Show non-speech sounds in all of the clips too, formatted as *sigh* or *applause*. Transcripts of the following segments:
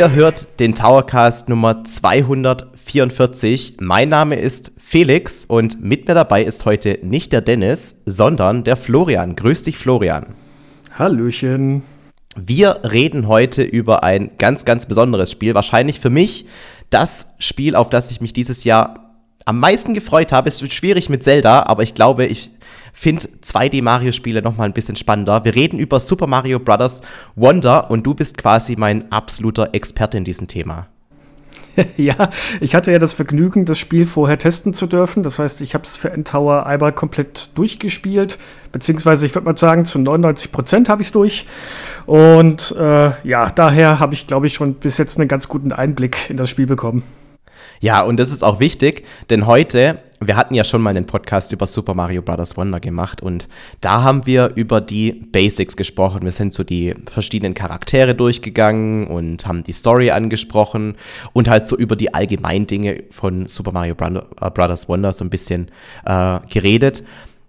Ihr hört den Towercast Nummer 244. Mein Name ist Felix und mit mir dabei ist heute nicht der Dennis, sondern der Florian. Grüß dich, Florian. Hallöchen. Wir reden heute über ein ganz, ganz besonderes Spiel. Wahrscheinlich für mich das Spiel, auf das ich mich dieses Jahr am meisten gefreut habe. Es wird schwierig mit Zelda, aber ich glaube, ich finde 2D-Mario-Spiele nochmal ein bisschen spannender. Wir reden über Super Mario Bros. Wonder und du bist quasi mein absoluter Experte in diesem Thema. *laughs* ja, ich hatte ja das Vergnügen, das Spiel vorher testen zu dürfen. Das heißt, ich habe es für N-Tower einmal komplett durchgespielt. Beziehungsweise, ich würde mal sagen, zu 99 Prozent habe ich es durch. Und äh, ja, daher habe ich, glaube ich, schon bis jetzt einen ganz guten Einblick in das Spiel bekommen. Ja, und das ist auch wichtig, denn heute, wir hatten ja schon mal einen Podcast über Super Mario Bros. Wonder gemacht und da haben wir über die Basics gesprochen. Wir sind so die verschiedenen Charaktere durchgegangen und haben die Story angesprochen und halt so über die allgemeinen Dinge von Super Mario äh, Bros. Wonder so ein bisschen äh, geredet.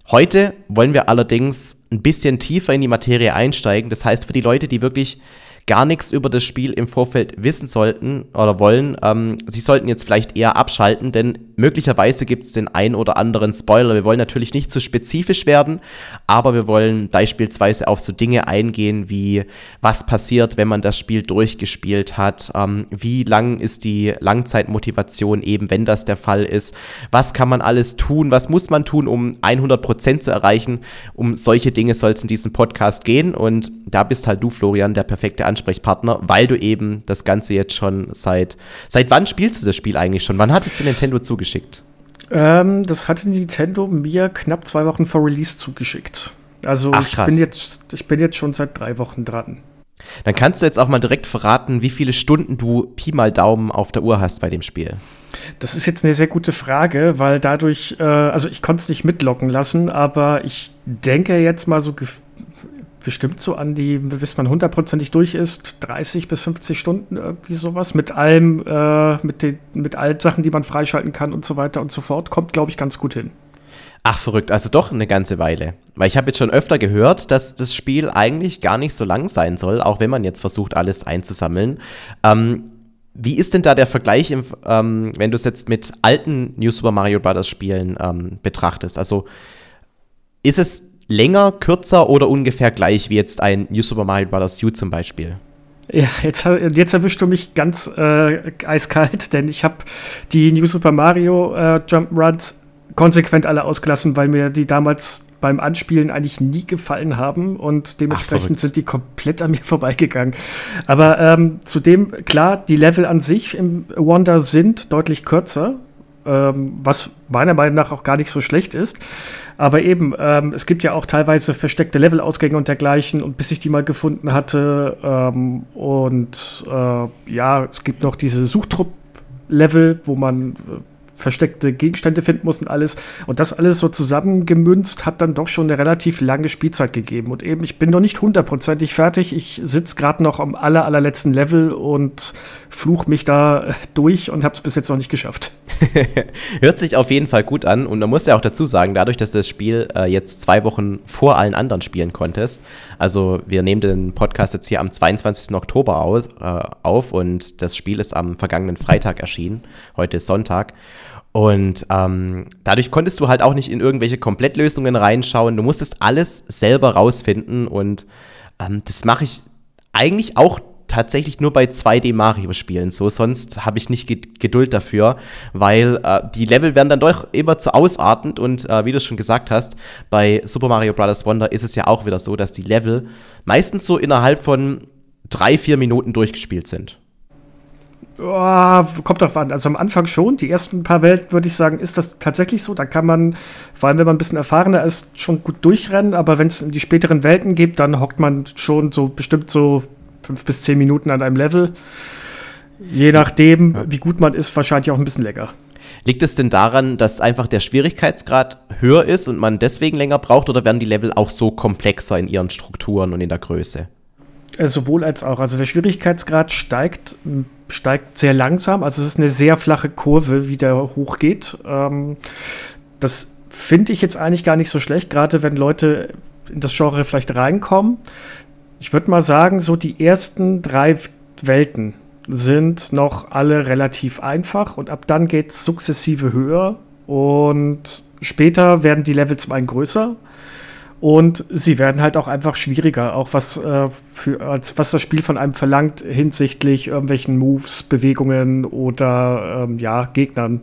Heute wollen wir allerdings ein bisschen tiefer in die Materie einsteigen. Das heißt, für die Leute, die wirklich gar nichts über das Spiel im Vorfeld wissen sollten oder wollen, ähm, sie sollten jetzt vielleicht eher abschalten, denn möglicherweise gibt es den ein oder anderen Spoiler. Wir wollen natürlich nicht zu spezifisch werden, aber wir wollen beispielsweise auf so Dinge eingehen wie, was passiert, wenn man das Spiel durchgespielt hat, ähm, wie lang ist die Langzeitmotivation eben, wenn das der Fall ist, was kann man alles tun, was muss man tun, um 100% zu erreichen. Um solche Dinge soll es in diesem Podcast gehen und da bist halt du, Florian, der perfekte Ansprechpartner, weil du eben das Ganze jetzt schon seit. Seit wann spielst du das Spiel eigentlich schon? Wann hat es dir Nintendo zugeschickt? Ähm, das hatte Nintendo mir knapp zwei Wochen vor Release zugeschickt. Also Ach, ich, bin jetzt, ich bin jetzt schon seit drei Wochen dran. Dann kannst du jetzt auch mal direkt verraten, wie viele Stunden du Pi mal Daumen auf der Uhr hast bei dem Spiel. Das ist jetzt eine sehr gute Frage, weil dadurch, äh, also ich konnte es nicht mitlocken lassen, aber ich denke jetzt mal so bestimmt so an die, bis man hundertprozentig durch ist, 30 bis 50 Stunden irgendwie sowas. Mit allem, äh, mit, den, mit allen Sachen, die man freischalten kann und so weiter und so fort. Kommt, glaube ich, ganz gut hin. Ach, verrückt, also doch eine ganze Weile. Weil ich habe jetzt schon öfter gehört, dass das Spiel eigentlich gar nicht so lang sein soll, auch wenn man jetzt versucht, alles einzusammeln. Ähm, wie ist denn da der Vergleich, im, ähm, wenn du es jetzt mit alten New Super Mario Bros. Spielen ähm, betrachtest? Also ist es länger, kürzer oder ungefähr gleich wie jetzt ein New Super Mario Bros. U zum Beispiel? Ja, jetzt, jetzt erwischst du mich ganz äh, eiskalt, denn ich habe die New Super Mario äh, Jump Runs konsequent alle ausgelassen, weil mir die damals beim Anspielen eigentlich nie gefallen haben und dementsprechend Ach, sind die komplett an mir *laughs* vorbeigegangen. Aber ähm, zudem, klar, die Level an sich im Wonder sind deutlich kürzer, ähm, was meiner Meinung nach auch gar nicht so schlecht ist. Aber eben, ähm, es gibt ja auch teilweise versteckte Levelausgänge und dergleichen und bis ich die mal gefunden hatte ähm, und äh, ja, es gibt noch diese Suchtrupp-Level, wo man äh, versteckte Gegenstände finden muss und alles. Und das alles so zusammengemünzt hat dann doch schon eine relativ lange Spielzeit gegeben. Und eben, ich bin noch nicht hundertprozentig fertig. Ich sitze gerade noch am aller, allerletzten Level und fluch mich da durch und habe es bis jetzt noch nicht geschafft. *laughs* Hört sich auf jeden Fall gut an. Und man muss ja auch dazu sagen, dadurch, dass du das Spiel äh, jetzt zwei Wochen vor allen anderen spielen konntest, also wir nehmen den Podcast jetzt hier am 22. Oktober auf, äh, auf und das Spiel ist am vergangenen Freitag erschienen. Heute ist Sonntag. Und ähm, dadurch konntest du halt auch nicht in irgendwelche Komplettlösungen reinschauen. Du musstest alles selber rausfinden. Und ähm, das mache ich eigentlich auch tatsächlich nur bei 2D Mario Spielen so, sonst habe ich nicht Geduld dafür, weil äh, die Level werden dann doch immer zu ausartend und äh, wie du schon gesagt hast, bei Super Mario Bros. Wonder ist es ja auch wieder so, dass die Level meistens so innerhalb von drei, vier Minuten durchgespielt sind. Oh, kommt drauf an. Also am Anfang schon. Die ersten paar Welten würde ich sagen, ist das tatsächlich so. Da kann man, vor allem wenn man ein bisschen erfahrener ist, schon gut durchrennen. Aber wenn es in die späteren Welten geht, dann hockt man schon so bestimmt so fünf bis zehn Minuten an einem Level. Je nachdem, wie gut man ist, wahrscheinlich auch ein bisschen länger. Liegt es denn daran, dass einfach der Schwierigkeitsgrad höher ist und man deswegen länger braucht oder werden die Level auch so komplexer in ihren Strukturen und in der Größe? Äh, sowohl als auch. Also der Schwierigkeitsgrad steigt, steigt sehr langsam. Also es ist eine sehr flache Kurve, wie der hochgeht. Ähm, das finde ich jetzt eigentlich gar nicht so schlecht, gerade wenn Leute in das Genre vielleicht reinkommen. Ich würde mal sagen, so die ersten drei Welten, sind noch alle relativ einfach und ab dann geht es sukzessive höher und später werden die Level zum einen größer und sie werden halt auch einfach schwieriger, auch was, äh, für, als, was das Spiel von einem verlangt hinsichtlich irgendwelchen Moves, Bewegungen oder ähm, ja, Gegnern.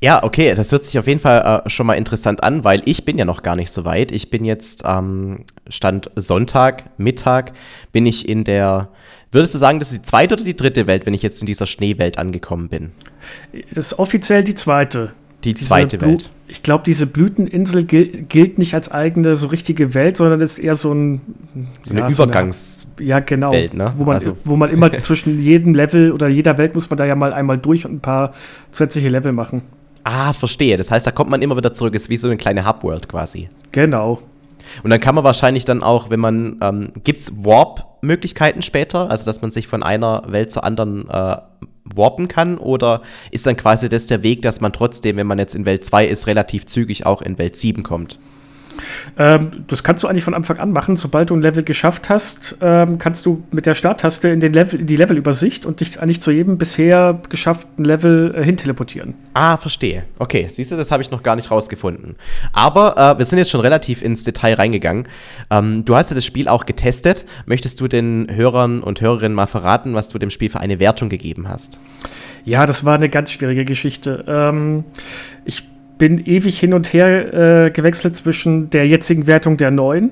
Ja, okay, das hört sich auf jeden Fall äh, schon mal interessant an, weil ich bin ja noch gar nicht so weit. Ich bin jetzt ähm, Stand Sonntag, Mittag, bin ich in der, würdest du sagen, das ist die zweite oder die dritte Welt, wenn ich jetzt in dieser Schneewelt angekommen bin? Das ist offiziell die zweite. Die zweite Blu Welt. Ich glaube, diese Blüteninsel gil gilt nicht als eigene so richtige Welt, sondern ist eher so ein so eine ja, Übergangs so eine, ja genau, Welt, ne? wo man also. wo man immer *laughs* zwischen jedem Level oder jeder Welt muss man da ja mal einmal durch und ein paar zusätzliche Level machen. Ah, verstehe. Das heißt, da kommt man immer wieder zurück. Ist wie so eine kleine Hub-World quasi. Genau. Und dann kann man wahrscheinlich dann auch, wenn man, ähm, gibt es Warp-Möglichkeiten später? Also, dass man sich von einer Welt zur anderen äh, warpen kann? Oder ist dann quasi das der Weg, dass man trotzdem, wenn man jetzt in Welt 2 ist, relativ zügig auch in Welt 7 kommt? Ähm, das kannst du eigentlich von Anfang an machen. Sobald du ein Level geschafft hast, ähm, kannst du mit der Starttaste in, den Level, in die Levelübersicht und dich eigentlich zu jedem bisher geschafften Level äh, hinteleportieren. Ah, verstehe. Okay, siehst du, das habe ich noch gar nicht rausgefunden. Aber äh, wir sind jetzt schon relativ ins Detail reingegangen. Ähm, du hast ja das Spiel auch getestet. Möchtest du den Hörern und Hörerinnen mal verraten, was du dem Spiel für eine Wertung gegeben hast? Ja, das war eine ganz schwierige Geschichte. Ähm, ich bin ewig hin und her äh, gewechselt zwischen der jetzigen Wertung der 9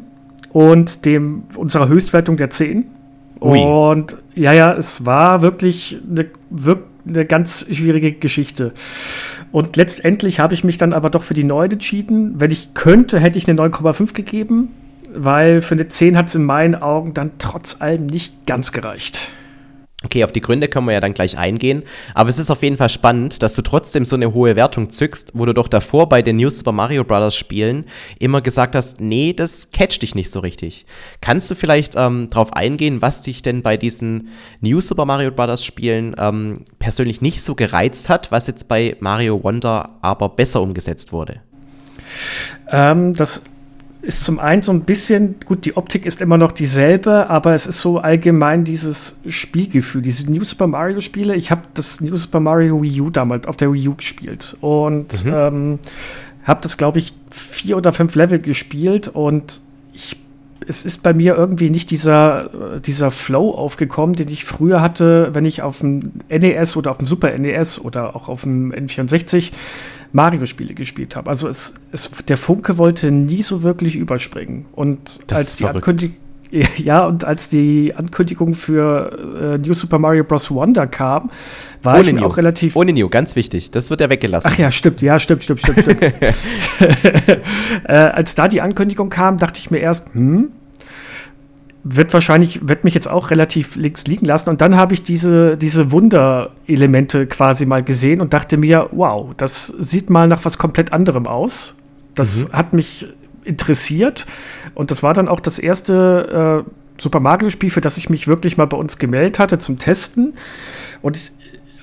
und dem, unserer Höchstwertung der 10. Ui. Und ja, ja, es war wirklich eine, eine ganz schwierige Geschichte. Und letztendlich habe ich mich dann aber doch für die 9 entschieden. Wenn ich könnte, hätte ich eine 9,5 gegeben, weil für eine 10 hat es in meinen Augen dann trotz allem nicht ganz gereicht. Okay, auf die Gründe können wir ja dann gleich eingehen. Aber es ist auf jeden Fall spannend, dass du trotzdem so eine hohe Wertung zückst, wo du doch davor bei den New Super Mario Bros. Spielen immer gesagt hast, nee, das catcht dich nicht so richtig. Kannst du vielleicht ähm, darauf eingehen, was dich denn bei diesen New Super Mario Bros. Spielen ähm, persönlich nicht so gereizt hat, was jetzt bei Mario Wonder aber besser umgesetzt wurde? Ähm, das ist zum einen so ein bisschen, gut, die Optik ist immer noch dieselbe, aber es ist so allgemein dieses Spielgefühl, diese New Super Mario Spiele. Ich habe das New Super Mario Wii U damals auf der Wii U gespielt und mhm. ähm, habe das, glaube ich, vier oder fünf Level gespielt und ich es ist bei mir irgendwie nicht dieser, dieser Flow aufgekommen, den ich früher hatte, wenn ich auf dem NES oder auf dem Super NES oder auch auf dem N64 Mario-Spiele gespielt habe. Also es, es, der Funke wollte nie so wirklich überspringen. Und das als die Ankündigung *laughs* ja, und als die Ankündigung für äh, New Super Mario Bros. Wonder kam, war Ohne ich mir New. auch relativ. Ohne New, ganz wichtig. Das wird ja weggelassen. Ach ja, stimmt, ja, stimmt, stimmt, stimmt, stimmt. *laughs* *laughs* äh, als da die Ankündigung kam, dachte ich mir erst, hm, wird wahrscheinlich, wird mich jetzt auch relativ links liegen lassen. Und dann habe ich diese, diese Wunderelemente quasi mal gesehen und dachte mir, wow, das sieht mal nach was komplett anderem aus. Das mhm. hat mich interessiert. Und das war dann auch das erste äh, Super Mario-Spiel, für das ich mich wirklich mal bei uns gemeldet hatte zum Testen. Und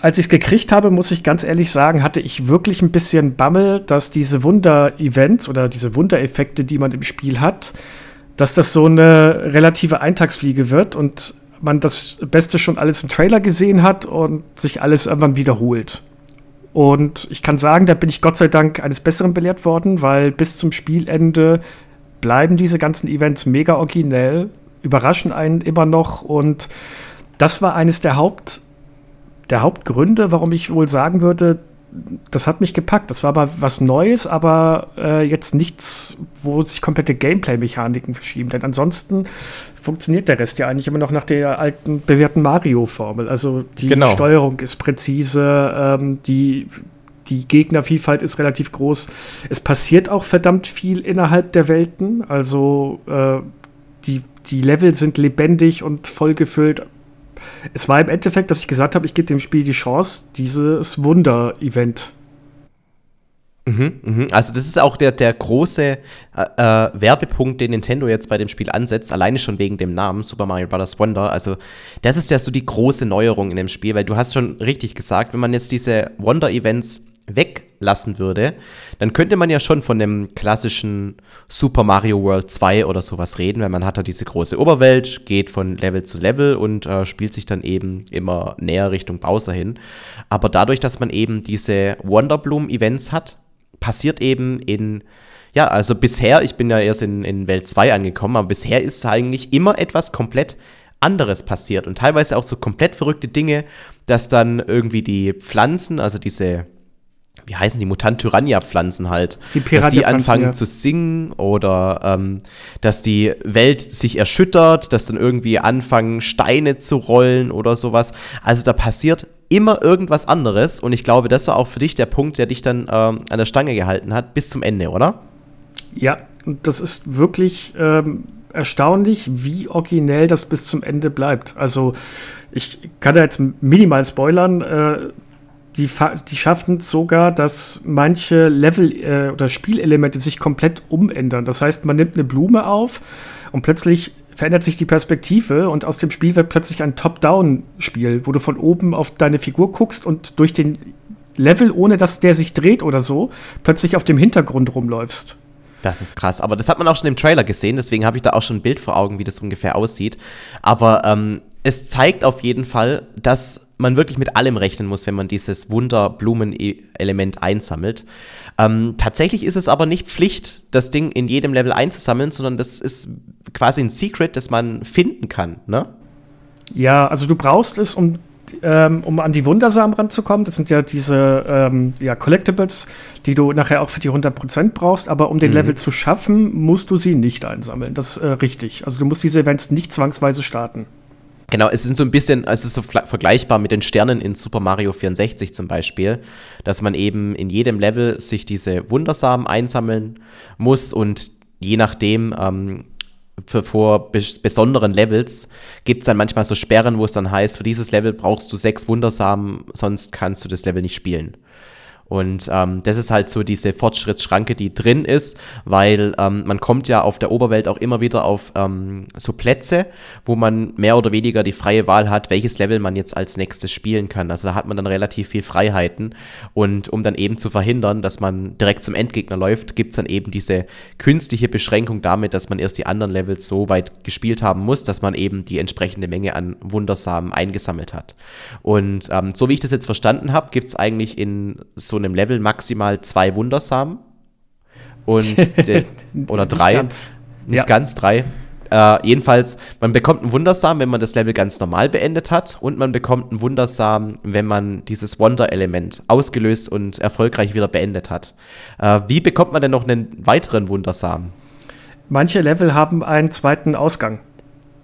als ich es gekriegt habe, muss ich ganz ehrlich sagen, hatte ich wirklich ein bisschen Bammel, dass diese Wunder-Events oder diese Wundereffekte, die man im Spiel hat, dass das so eine relative Eintagsfliege wird und man das Beste schon alles im Trailer gesehen hat und sich alles irgendwann wiederholt. Und ich kann sagen, da bin ich Gott sei Dank eines Besseren belehrt worden, weil bis zum Spielende bleiben diese ganzen Events mega originell, überraschen einen immer noch und das war eines der Haupt der Hauptgründe, warum ich wohl sagen würde, das hat mich gepackt. Das war mal was Neues, aber äh, jetzt nichts, wo sich komplette Gameplay-Mechaniken verschieben. Denn ansonsten funktioniert der Rest ja eigentlich immer noch nach der alten bewährten Mario-Formel. Also die genau. Steuerung ist präzise, ähm, die, die Gegnervielfalt ist relativ groß. Es passiert auch verdammt viel innerhalb der Welten. Also äh, die, die Level sind lebendig und vollgefüllt es war im Endeffekt, dass ich gesagt habe, ich gebe dem Spiel die Chance, dieses Wunder-Event Mhm, mhm. Also das ist auch der, der große äh, äh, Werbepunkt, den Nintendo jetzt bei dem Spiel ansetzt, alleine schon wegen dem Namen Super Mario Bros. Wonder. Also das ist ja so die große Neuerung in dem Spiel, weil du hast schon richtig gesagt, wenn man jetzt diese Wonder-Events weg lassen würde, dann könnte man ja schon von dem klassischen Super Mario World 2 oder sowas reden, weil man hat da diese große Oberwelt, geht von Level zu Level und äh, spielt sich dann eben immer näher Richtung Bowser hin. Aber dadurch, dass man eben diese Wonderbloom-Events hat, passiert eben in ja, also bisher, ich bin ja erst in, in Welt 2 angekommen, aber bisher ist eigentlich immer etwas komplett anderes passiert und teilweise auch so komplett verrückte Dinge, dass dann irgendwie die Pflanzen, also diese, wie heißen die, Mutant-Tyrannia-Pflanzen halt, Die dass die anfangen ja. zu singen oder ähm, dass die Welt sich erschüttert, dass dann irgendwie anfangen Steine zu rollen oder sowas. Also da passiert immer irgendwas anderes und ich glaube, das war auch für dich der Punkt, der dich dann ähm, an der Stange gehalten hat, bis zum Ende, oder? Ja, und das ist wirklich ähm, erstaunlich, wie originell das bis zum Ende bleibt. Also, ich kann da jetzt minimal spoilern. Äh, die, die schaffen sogar, dass manche Level äh, oder Spielelemente sich komplett umändern. Das heißt, man nimmt eine Blume auf und plötzlich verändert sich die Perspektive und aus dem Spiel wird plötzlich ein Top-Down-Spiel, wo du von oben auf deine Figur guckst und durch den Level, ohne dass der sich dreht oder so, plötzlich auf dem Hintergrund rumläufst. Das ist krass, aber das hat man auch schon im Trailer gesehen, deswegen habe ich da auch schon ein Bild vor Augen, wie das ungefähr aussieht. Aber ähm, es zeigt auf jeden Fall, dass man wirklich mit allem rechnen muss, wenn man dieses Wunderblumen-Element einsammelt. Ähm, tatsächlich ist es aber nicht Pflicht, das Ding in jedem Level einzusammeln, sondern das ist quasi ein Secret, das man finden kann, ne? Ja, also du brauchst es, um, ähm, um an die Wundersamen ranzukommen. Das sind ja diese ähm, ja, Collectibles, die du nachher auch für die 100% brauchst. Aber um den Mhm. Level zu schaffen, musst du sie nicht einsammeln. Das ist äh, richtig. Also du musst diese Events nicht zwangsweise starten. Genau, es sind so ein bisschen, es ist so vergleichbar mit den Sternen in Super Mario 64 zum Beispiel, dass man eben in jedem Level sich diese Wundersamen einsammeln muss und je nachdem, ähm, für, vor bes besonderen Levels gibt es dann manchmal so Sperren, wo es dann heißt, für dieses Level brauchst du sechs Wundersamen, sonst kannst du das Level nicht spielen. Und ähm, das ist halt so diese Fortschrittsschranke, die drin ist, weil ähm, man kommt ja auf der Oberwelt auch immer wieder auf ähm, so Plätze, wo man mehr oder weniger die freie Wahl hat, welches Level man jetzt als nächstes spielen kann. Also da hat man dann relativ viel Freiheiten. Und um dann eben zu verhindern, dass man direkt zum Endgegner läuft, gibt es dann eben diese künstliche Beschränkung damit, dass man erst die anderen Levels so weit gespielt haben muss, dass man eben die entsprechende Menge an Wundersamen eingesammelt hat. Und ähm, so wie ich das jetzt verstanden habe, gibt es eigentlich in so einem Level maximal zwei Wundersamen. Und de, *laughs* oder Nicht drei. ganz. Nicht Ja. ganz drei. Äh, jedenfalls, man bekommt einen Wundersamen, wenn man das Level ganz normal beendet hat. Und man bekommt einen Wundersamen, wenn man dieses Wonder-Element ausgelöst und erfolgreich wieder beendet hat. Äh, wie bekommt man denn noch einen weiteren Wundersamen? Manche Level haben einen zweiten Ausgang,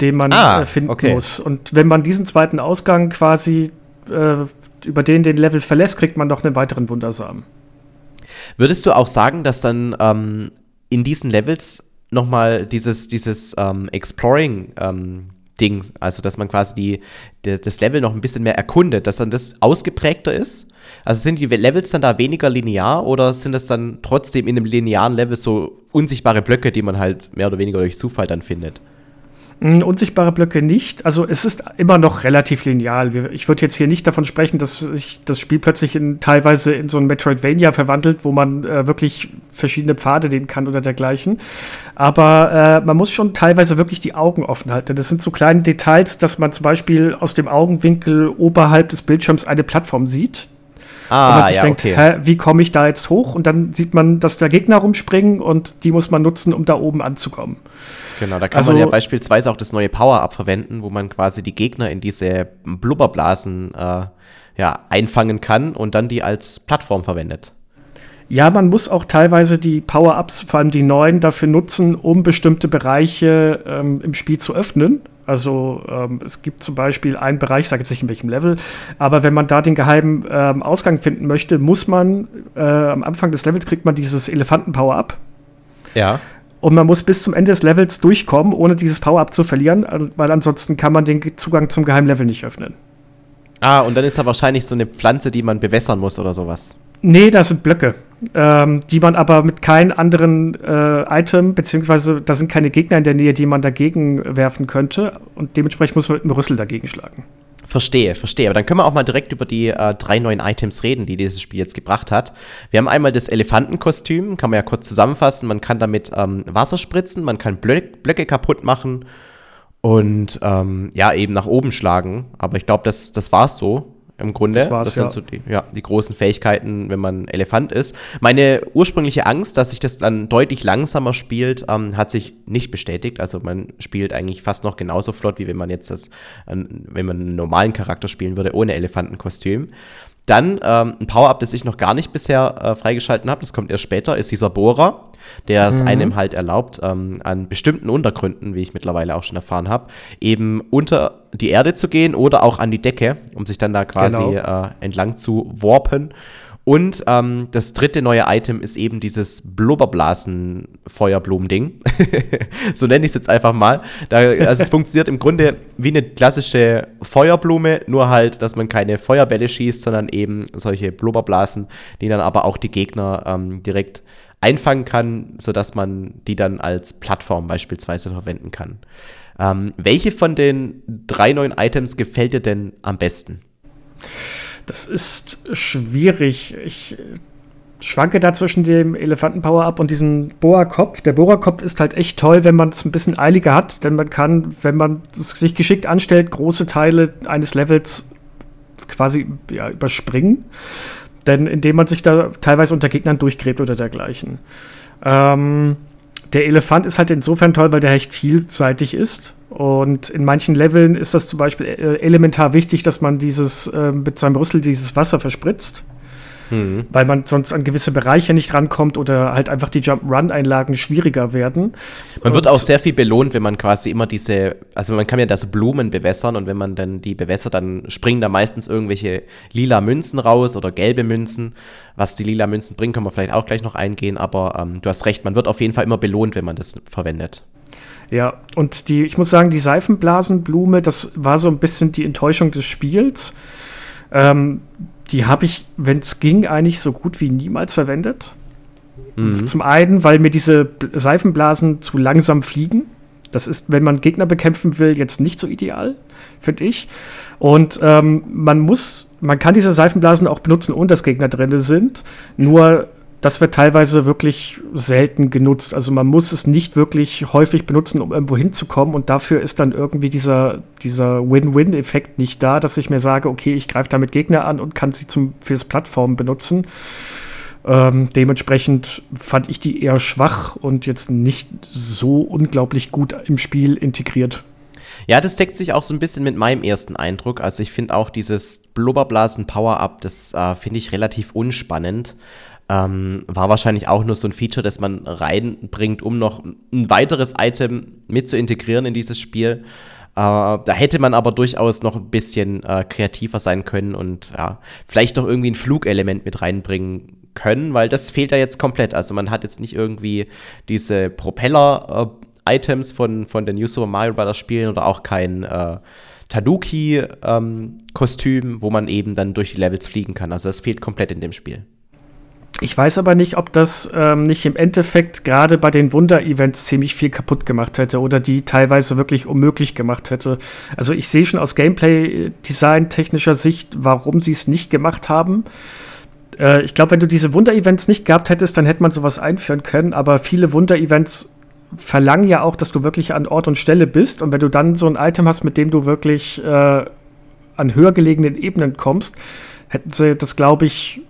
den man Ah, äh, finden okay. muss. Und wenn man diesen zweiten Ausgang quasi äh, über den den Level verlässt, kriegt man noch einen weiteren Wundersamen. Würdest du auch sagen, dass dann ähm, in diesen Levels nochmal dieses, dieses ähm, Exploring ähm, Ding, also dass man quasi die, de, das Level noch ein bisschen mehr erkundet, dass dann das ausgeprägter ist? Also sind die Levels dann da weniger linear oder sind das dann trotzdem in einem linearen Level so unsichtbare Blöcke, die man halt mehr oder weniger durch Zufall dann findet? Mm, Unsichtbare Blöcke nicht. Also es ist immer noch relativ lineal. Ich würde jetzt hier nicht davon sprechen, dass sich das Spiel plötzlich in, teilweise in so ein Metroidvania verwandelt, wo man äh, wirklich verschiedene Pfade nehmen kann oder dergleichen. Aber äh, man muss schon teilweise wirklich die Augen offen halten. Das sind so kleine Details, dass man zum Beispiel aus dem Augenwinkel oberhalb des Bildschirms eine Plattform sieht. und man Ah, sich ja, denkt, okay. hä, wie komme ich da jetzt hoch? Und dann sieht man, dass da Gegner rumspringen und die muss man nutzen, um da oben anzukommen. Genau, da kann Also- man ja beispielsweise auch das neue Power-Up verwenden, wo man quasi die Gegner in diese Blubberblasen äh, ja, einfangen kann und dann die als Plattform verwendet. Ja, man muss auch teilweise die Power-Ups, vor allem die neuen, dafür nutzen, um bestimmte Bereiche ähm, im Spiel zu öffnen. Also ähm, es gibt zum Beispiel einen Bereich, ich sage jetzt nicht in welchem Level, aber wenn man da den geheimen ähm, Ausgang finden möchte, muss man äh, am Anfang des Levels kriegt man dieses Elefanten-Power-Up Ja. Und man muss bis zum Ende des Levels durchkommen, ohne dieses Power-Up zu verlieren, äh, weil ansonsten kann man den Zugang zum geheimen Level nicht öffnen. Ah, und dann ist da wahrscheinlich so eine Pflanze, die man bewässern muss oder sowas. Nee, das sind Blöcke, ähm, die man aber mit keinem anderen äh, Item, beziehungsweise da sind keine Gegner in der Nähe, die man dagegen werfen könnte. Und dementsprechend muss man mit einem Rüssel dagegen schlagen. Verstehe, verstehe. Aber dann können wir auch mal direkt über die äh, drei neuen Items reden, die dieses Spiel jetzt gebracht hat. Wir haben einmal das Elefantenkostüm, kann man ja kurz zusammenfassen. Man kann damit ähm, Wasser spritzen, man kann Blö Blöcke kaputt machen und ähm, ja, eben nach oben schlagen. Aber ich glaube, das, das war es so im Grunde. Das, das sind ja. so die, ja, die großen Fähigkeiten, wenn man Elefant ist. Meine ursprüngliche Angst, dass sich das dann deutlich langsamer spielt, ähm, hat sich nicht bestätigt. Also man spielt eigentlich fast noch genauso flott, wie wenn man jetzt das, äh, wenn man einen normalen Charakter spielen würde, ohne Elefantenkostüm. Dann ähm, ein Power-Up, das ich noch gar nicht bisher äh, freigeschalten habe, das kommt erst später, ist dieser Bohrer der es mhm. einem halt erlaubt, ähm, an bestimmten Untergründen, wie ich mittlerweile auch schon erfahren habe, eben unter die Erde zu gehen oder auch an die Decke, um sich dann da quasi genau. äh, entlang zu warpen. Und ähm, das dritte neue Item ist eben dieses Blubberblasen-Feuerblumen-Ding. *laughs* so nenne ich es jetzt einfach mal. Da, also es *laughs* funktioniert im Grunde wie eine klassische Feuerblume, nur halt, dass man keine Feuerbälle schießt, sondern eben solche Blubberblasen, die dann aber auch die Gegner ähm, direkt einfangen kann, sodass man die dann als Plattform beispielsweise verwenden kann. Ähm, welche von den drei neuen Items gefällt dir denn am besten? Das ist schwierig. Ich schwanke da zwischen dem Elefanten-Power-Up und diesem Bohrerkopf. Der Bohrerkopf ist halt echt toll, wenn man es ein bisschen eiliger hat, denn man kann, wenn man sich geschickt anstellt, große Teile eines Levels quasi ja, überspringen. Denn indem man sich da teilweise unter Gegnern durchgräbt oder dergleichen. Ähm, der Elefant ist halt insofern toll, weil der recht vielseitig ist. Und in manchen Leveln ist das zum Beispiel äh, elementar wichtig, dass man dieses äh, mit seinem Rüssel dieses Wasser verspritzt mhm. weil man sonst an gewisse Bereiche nicht rankommt oder halt einfach die Jump-Run-Einlagen schwieriger werden. Man wird auch sehr viel belohnt, wenn man quasi immer diese, also man kann ja das Blumen bewässern und wenn man dann die bewässert, dann springen da meistens irgendwelche lila Münzen raus oder gelbe Münzen. Was die lila Münzen bringen, können wir vielleicht auch gleich noch eingehen, aber ähm, du hast recht, man wird auf jeden Fall immer belohnt, wenn man das verwendet. Ja, und die, ich muss sagen, die Seifenblasenblume, das war so ein bisschen die Enttäuschung des Spiels. Ähm, die habe ich, wenn es ging, eigentlich so gut wie niemals verwendet. Mhm. Zum einen, weil mir diese Seifenblasen zu langsam fliegen. Das ist, wenn man Gegner bekämpfen will, jetzt nicht so ideal, finde ich. Und ähm, man muss, man kann diese Seifenblasen auch benutzen, ohne dass Gegner drin sind. Nur das wird teilweise wirklich selten genutzt. Also man muss es nicht wirklich häufig benutzen, um irgendwo hinzukommen. Und dafür ist dann irgendwie dieser, dieser Win-Win-Effekt nicht da, dass ich mir sage, okay, ich greife damit Gegner an und kann sie zum, fürs Plattformen benutzen. Ähm, dementsprechend fand ich die eher schwach und jetzt nicht so unglaublich gut im Spiel integriert. Ja, das deckt sich auch so ein bisschen mit meinem ersten Eindruck. Also ich finde auch dieses Blubberblasen-Power-Up, das äh, finde ich relativ unspannend. Ähm, war wahrscheinlich auch nur so ein Feature, das man reinbringt, um noch ein weiteres Item mit zu integrieren in dieses Spiel. Äh, da hätte man aber durchaus noch ein bisschen äh, kreativer sein können und ja, vielleicht noch irgendwie ein Flugelement mit reinbringen können, weil das fehlt ja jetzt komplett. Also man hat jetzt nicht irgendwie diese Propeller-Items von, von den New Super Mario Bros. Spielen oder auch kein äh, Tanuki-Kostüm, ähm, wo man eben dann durch die Levels fliegen kann. Also das fehlt komplett in dem Spiel. Ich weiß aber nicht, ob das ähm, nicht im Endeffekt gerade bei den Wunder-Events ziemlich viel kaputt gemacht hätte oder die teilweise wirklich unmöglich gemacht hätte. Also ich sehe schon aus Gameplay-Design-technischer Sicht, warum sie es nicht gemacht haben. Äh, ich glaube, wenn du diese Wunder-Events nicht gehabt hättest, dann hätte man sowas einführen können, aber viele Wunder-Events verlangen ja auch, dass du wirklich an Ort und Stelle bist und wenn du dann so ein Item hast, mit dem du wirklich äh, an höher gelegenen Ebenen kommst, hätten sie das, glaube ich,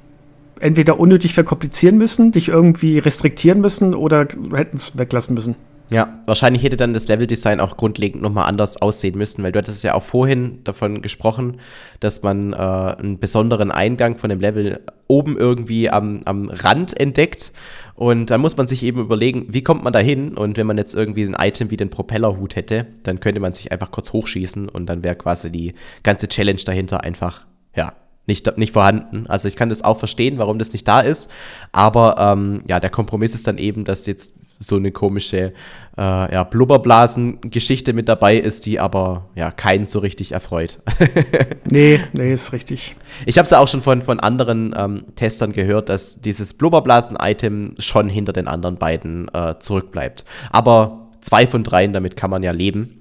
entweder unnötig verkomplizieren müssen, dich irgendwie restriktieren müssen oder hätten es weglassen müssen. Ja, wahrscheinlich hätte dann das Leveldesign auch grundlegend nochmal anders aussehen müssen, weil du hattest ja auch vorhin davon gesprochen, dass man äh, einen besonderen Eingang von dem Level oben irgendwie am, am Rand entdeckt. Und dann muss man sich eben überlegen, wie kommt man da hin? Und wenn man jetzt irgendwie ein Item wie den Propellerhut hätte, dann könnte man sich einfach kurz hochschießen und dann wäre quasi die ganze Challenge dahinter einfach, ja, nicht, nicht vorhanden. Also ich kann das auch verstehen, warum das nicht da ist. Aber ähm, ja, der Kompromiss ist dann eben, dass jetzt so eine komische äh, ja, Blubberblasen-Geschichte mit dabei ist, die aber ja keinen so richtig erfreut. *laughs* nee, nee, ist richtig. Ich habe es ja auch schon von, von anderen ähm, Testern gehört, dass dieses Blubberblasen-Item schon hinter den anderen beiden äh, zurückbleibt. Aber zwei von dreien, damit kann man ja leben.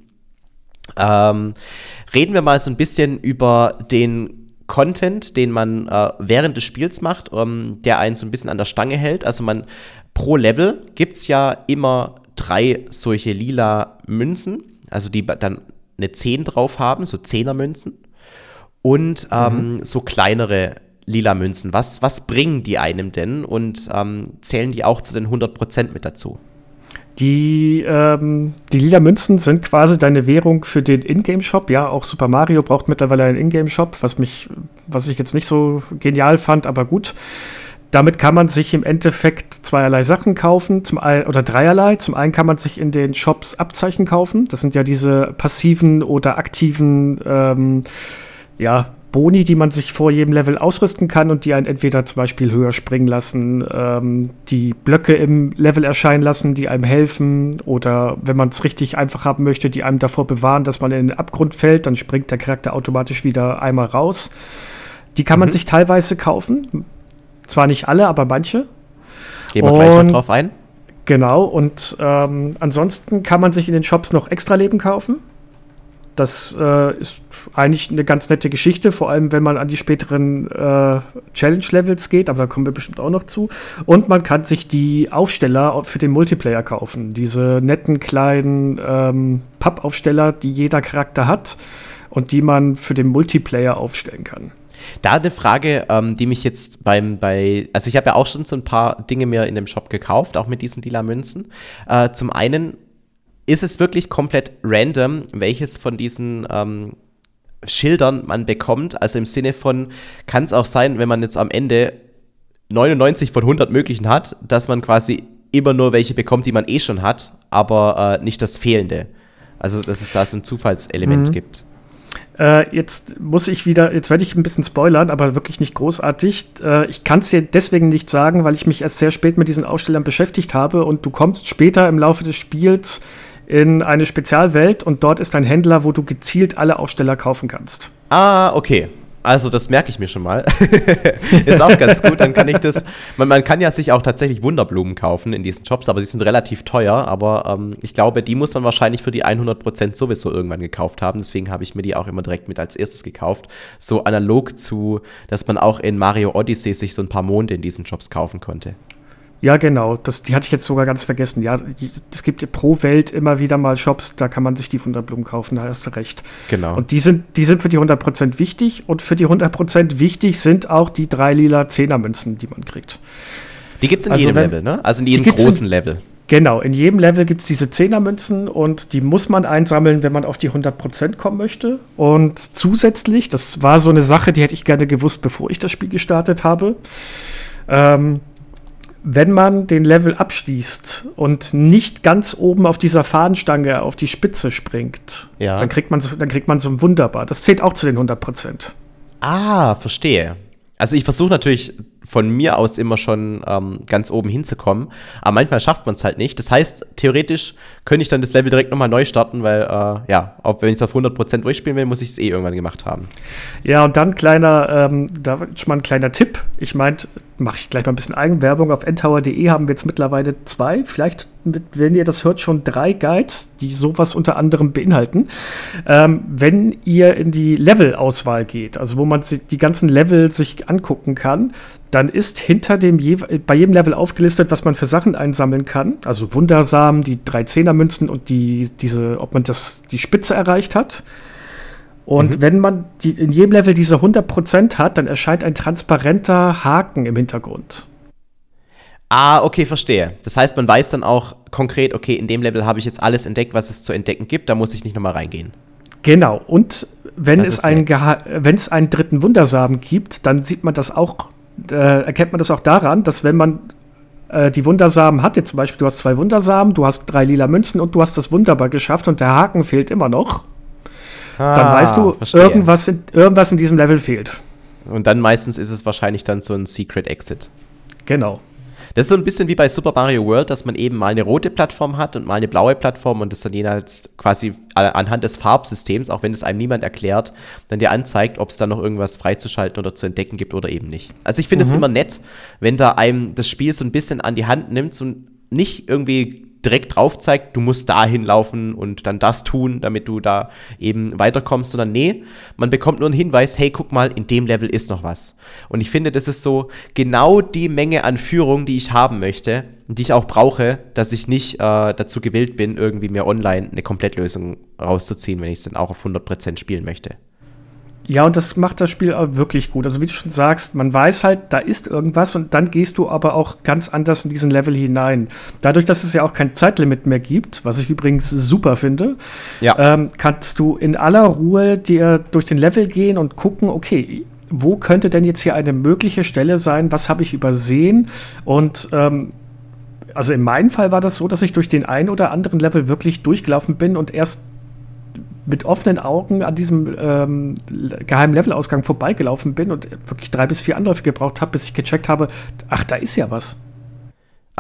Ähm, reden wir mal so ein bisschen über den Content, den man äh, während des Spiels macht, ähm, der einen so ein bisschen an der Stange hält. Also man pro Level gibt es ja immer drei solche lila Münzen, also die dann eine 10 drauf haben, so 10er Münzen. Und ähm, mhm. so kleinere lila Münzen. Was, was bringen die einem denn und ähm, zählen die auch zu den 100% mit dazu? Die, ähm, die lila Münzen sind quasi deine Währung für den Ingame-Shop. Ja, auch Super Mario braucht mittlerweile einen Ingame-Shop, was mich, was ich jetzt nicht so genial fand, aber gut. Damit kann man sich im Endeffekt zweierlei Sachen kaufen, zum ein, oder dreierlei. Zum einen kann man sich in den Shops Abzeichen kaufen. Das sind ja diese passiven oder aktiven ähm, ja, Boni, die man sich vor jedem Level ausrüsten kann und die einen entweder zum Beispiel höher springen lassen, ähm, die Blöcke im Level erscheinen lassen, die einem helfen oder wenn man es richtig einfach haben möchte, die einem davor bewahren, dass man in den Abgrund fällt, dann springt der Charakter automatisch wieder einmal raus. Die kann mhm. man sich teilweise kaufen. Zwar nicht alle, aber manche. Gehen wir gleich noch drauf ein. Genau, und ähm, ansonsten kann man sich in den Shops noch extra Leben kaufen. Das äh, ist eigentlich eine ganz nette Geschichte, vor allem wenn man an die späteren äh, Challenge-Levels geht, aber da kommen wir bestimmt auch noch zu. Und man kann sich die Aufsteller für den Multiplayer kaufen. Diese netten kleinen ähm, Pappaufsteller, die jeder Charakter hat und die man für den Multiplayer aufstellen kann. Da eine Frage, ähm, die mich jetzt beim, bei, also ich habe ja auch schon so ein paar Dinge mir in dem Shop gekauft, auch mit diesen lila Münzen. Äh, zum einen ist es wirklich komplett random, welches von diesen ähm, Schildern man bekommt. Also im Sinne von, kann es auch sein, wenn man jetzt am Ende 99 von 100 möglichen hat, dass man quasi immer nur welche bekommt, die man eh schon hat, aber äh, nicht das Fehlende. Also, dass es da so ein Zufallselement mhm. gibt. Äh, jetzt muss ich wieder, jetzt werde ich ein bisschen spoilern, aber wirklich nicht großartig. Äh, ich kann es dir deswegen nicht sagen, weil ich mich erst sehr spät mit diesen Ausstellern beschäftigt habe und du kommst später im Laufe des Spiels in eine Spezialwelt und dort ist ein Händler, wo du gezielt alle Aussteller kaufen kannst. Ah, okay. Also das merke ich mir schon mal. *laughs* ist auch ganz gut, dann kann ich das. Man, man, kann ja sich auch tatsächlich Wunderblumen kaufen in diesen Shops, aber sie sind relativ teuer. Aber ähm, ich glaube, die muss man wahrscheinlich für die 100% sowieso irgendwann gekauft haben. Deswegen habe ich mir die auch immer direkt mit als erstes gekauft. So analog zu, dass man auch in Mario Odyssey sich so ein paar Monde in diesen Shops kaufen konnte. Ja, genau. Das, die hatte ich jetzt sogar ganz vergessen. Ja, es gibt pro Welt immer wieder mal Shops, da kann man sich die Wunderblumen kaufen, da hast du recht. Genau. Und die sind, die sind für die 100% wichtig und für die 100% wichtig sind auch die drei lila Zehnermünzen, die man kriegt. Die gibt es in also jedem wenn, Level, ne? Also in jedem großen in, Level. Genau, in jedem Level gibt es diese Zehnermünzen und die muss man einsammeln, wenn man auf die 100% kommen möchte. Und zusätzlich, das war so eine Sache, die hätte ich gerne gewusst, bevor ich das Spiel gestartet habe. Ähm, wenn man den Level abschließt und nicht ganz oben auf dieser Fahnenstange auf die Spitze springt, ja. dann, kriegt man so, dann kriegt man so ein Wunderbar. Das zählt auch zu den 100 Prozent. Ah, verstehe. Also ich versuche natürlich von mir aus immer schon ähm, ganz oben hinzukommen, aber manchmal schafft man es halt nicht. Das heißt, theoretisch könnte ich dann das Level direkt nochmal neu starten, weil äh, ja, auch wenn ich es auf 100% durchspielen will, muss ich es eh irgendwann gemacht haben. Ja, und dann kleiner, ähm, da schon mal ein kleiner Tipp. Ich meinte, mache ich gleich mal ein bisschen Eigenwerbung. Auf ntower.de haben wir jetzt mittlerweile zwei, vielleicht, wenn ihr das hört, schon drei Guides, die sowas unter anderem beinhalten. Ähm, wenn ihr in die Level-Auswahl geht, also wo man die ganzen Level sich angucken kann, dann ist hinter dem bei jedem Level aufgelistet, was man für Sachen einsammeln kann. Also Wundersamen, die drei Zehnermünzen und die, diese, ob man das, die Spitze erreicht hat. Und mhm. wenn man die, in jedem Level diese 100% hat, dann erscheint ein transparenter Haken im Hintergrund. Ah, okay, verstehe. Das heißt, man weiß dann auch konkret, okay, in dem Level habe ich jetzt alles entdeckt, was es zu entdecken gibt, da muss ich nicht nochmal reingehen. Genau, und wenn es, einen wenn es einen dritten Wundersamen gibt, dann sieht man das auch, äh, erkennt man das auch daran, dass wenn man äh, die Wundersamen hat, jetzt zum Beispiel, du hast zwei Wundersamen, du hast drei lila Münzen und du hast das wunderbar geschafft und der Haken fehlt immer noch Ah, dann weißt du, irgendwas in, irgendwas in diesem Level fehlt. Und dann meistens ist es wahrscheinlich dann so ein Secret Exit. Genau. Das ist so ein bisschen wie bei Super Mario World, dass man eben mal eine rote Plattform hat und mal eine blaue Plattform und das dann jeweils quasi anhand des Farbsystems, auch wenn es einem niemand erklärt, dann dir anzeigt, ob es da noch irgendwas freizuschalten oder zu entdecken gibt oder eben nicht. Also ich finde es mhm. immer nett, wenn da einem das Spiel so ein bisschen an die Hand nimmt, so nicht irgendwie direkt drauf zeigt, du musst dahin laufen und dann das tun, damit du da eben weiterkommst, sondern nee, man bekommt nur einen Hinweis, hey, guck mal, in dem Level ist noch was. Und ich finde, das ist so genau die Menge an Führung, die ich haben möchte, die ich auch brauche, dass ich nicht äh, dazu gewillt bin, irgendwie mir online eine Komplettlösung rauszuziehen, wenn ich es dann auch auf 100% spielen möchte. Ja, und das macht das Spiel auch wirklich gut. Also wie du schon sagst, man weiß halt, da ist irgendwas und dann gehst du aber auch ganz anders in diesen Level hinein. Dadurch, dass es ja auch kein Zeitlimit mehr gibt, was ich übrigens super finde, ja. ähm, kannst du in aller Ruhe dir durch den Level gehen und gucken, okay, wo könnte denn jetzt hier eine mögliche Stelle sein? Was habe ich übersehen? Und ähm, also in meinem Fall war das so, dass ich durch den einen oder anderen Level wirklich durchgelaufen bin und erst mit offenen Augen an diesem ähm, geheimen Levelausgang vorbeigelaufen bin und wirklich drei bis vier Anläufe gebraucht habe, bis ich gecheckt habe, ach, da ist ja was.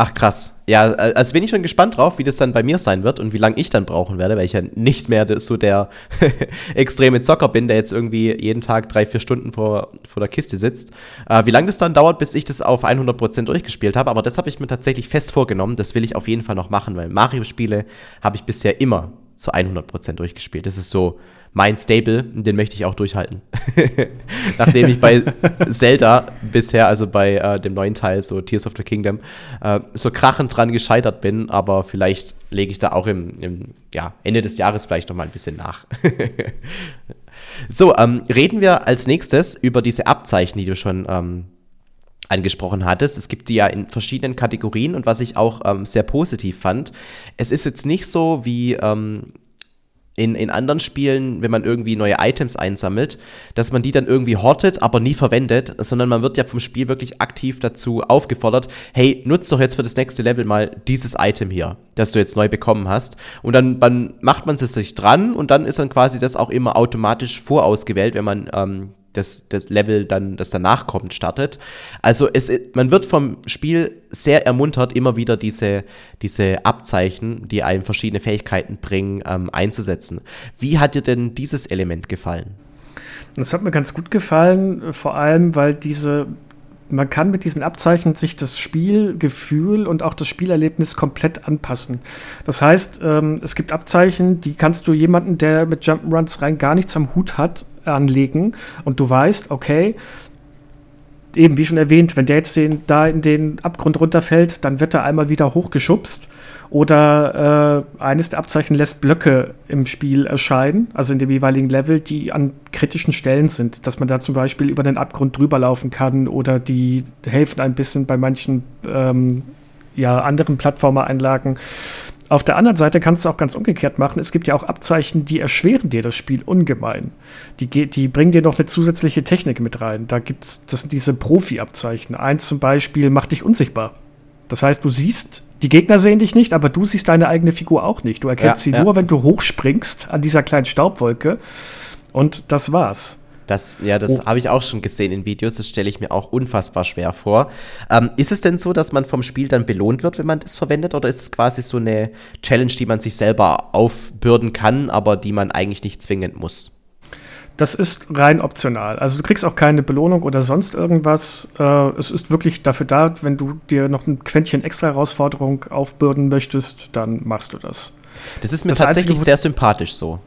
Ach krass. Ja, also bin ich schon gespannt drauf, wie das dann bei mir sein wird und wie lange ich dann brauchen werde, weil ich ja nicht mehr so der *laughs* extreme Zocker bin, der jetzt irgendwie jeden Tag drei, vier Stunden vor, vor der Kiste sitzt. Äh, wie lange das dann dauert, bis ich das auf 100% durchgespielt habe, aber das habe ich mir tatsächlich fest vorgenommen. Das will ich auf jeden Fall noch machen, weil Mario-Spiele habe ich bisher immer zu 100% durchgespielt. Das ist so mein Stable, den möchte ich auch durchhalten. *laughs* Nachdem ich bei Zelda bisher, also bei äh, dem neuen Teil, so Tears of the Kingdom, äh, so krachend dran gescheitert bin, aber vielleicht lege ich da auch im, im ja, Ende des Jahres vielleicht noch mal ein bisschen nach. *laughs* so, ähm, reden wir als nächstes über diese Abzeichen, die du schon ähm, angesprochen hattest. Es gibt die ja in verschiedenen Kategorien und was ich auch ähm, sehr positiv fand, es ist jetzt nicht so wie ähm, in, in anderen Spielen, wenn man irgendwie neue Items einsammelt, dass man die dann irgendwie hortet, aber nie verwendet, sondern man wird ja vom Spiel wirklich aktiv dazu aufgefordert, hey, nutz doch jetzt für das nächste Level mal dieses Item hier, das du jetzt neu bekommen hast. Und dann, dann macht man es sich dran und dann ist dann quasi das auch immer automatisch vorausgewählt, wenn man ähm, das, das Level dann, das danach kommt, startet. Also es, man wird vom Spiel sehr ermuntert, immer wieder diese, diese Abzeichen, die einem verschiedene Fähigkeiten bringen, ähm, einzusetzen. Wie hat dir denn dieses Element gefallen? Das hat mir ganz gut gefallen, vor allem, weil diese man kann mit diesen Abzeichen sich das Spielgefühl und auch das Spielerlebnis komplett anpassen. Das heißt, ähm, es gibt Abzeichen, die kannst du jemanden, der mit Jump'n'Runs rein gar nichts am Hut hat, anlegen und du weißt, okay, eben wie schon erwähnt, wenn der jetzt den, da in den Abgrund runterfällt, dann wird er einmal wieder hochgeschubst. Oder äh, eines der Abzeichen lässt Blöcke im Spiel erscheinen, also in dem jeweiligen Level, die an kritischen Stellen sind, dass man da zum Beispiel über den Abgrund drüber laufen kann oder die helfen ein bisschen bei manchen ähm, ja, anderen Plattformer-Einlagen. Auf der anderen Seite kannst du es auch ganz umgekehrt machen. Es gibt ja auch Abzeichen, die erschweren dir das Spiel ungemein. Die, die bringen dir noch eine zusätzliche Technik mit rein. Da gibt es, das sind diese Profi-Abzeichen. Eins zum Beispiel macht dich unsichtbar. Das heißt, du siehst, die Gegner sehen dich nicht, aber du siehst deine eigene Figur auch nicht. Du erkennst ja, sie ja. nur, wenn du hochspringst an dieser kleinen Staubwolke. Und das war's. Das, ja, das oh. habe ich auch schon gesehen in Videos. Das stelle ich mir auch unfassbar schwer vor. Ähm, ist es denn so, dass man vom Spiel dann belohnt wird, wenn man das verwendet? Oder ist es quasi so eine Challenge, die man sich selber aufbürden kann, aber die man eigentlich nicht zwingend muss? Das ist rein optional. Also du kriegst auch keine Belohnung oder sonst irgendwas. Äh, es ist wirklich dafür da, wenn du dir noch ein Quäntchen extra Herausforderung aufbürden möchtest, dann machst du das. Das ist mir das tatsächlich Einzige, sehr sympathisch so.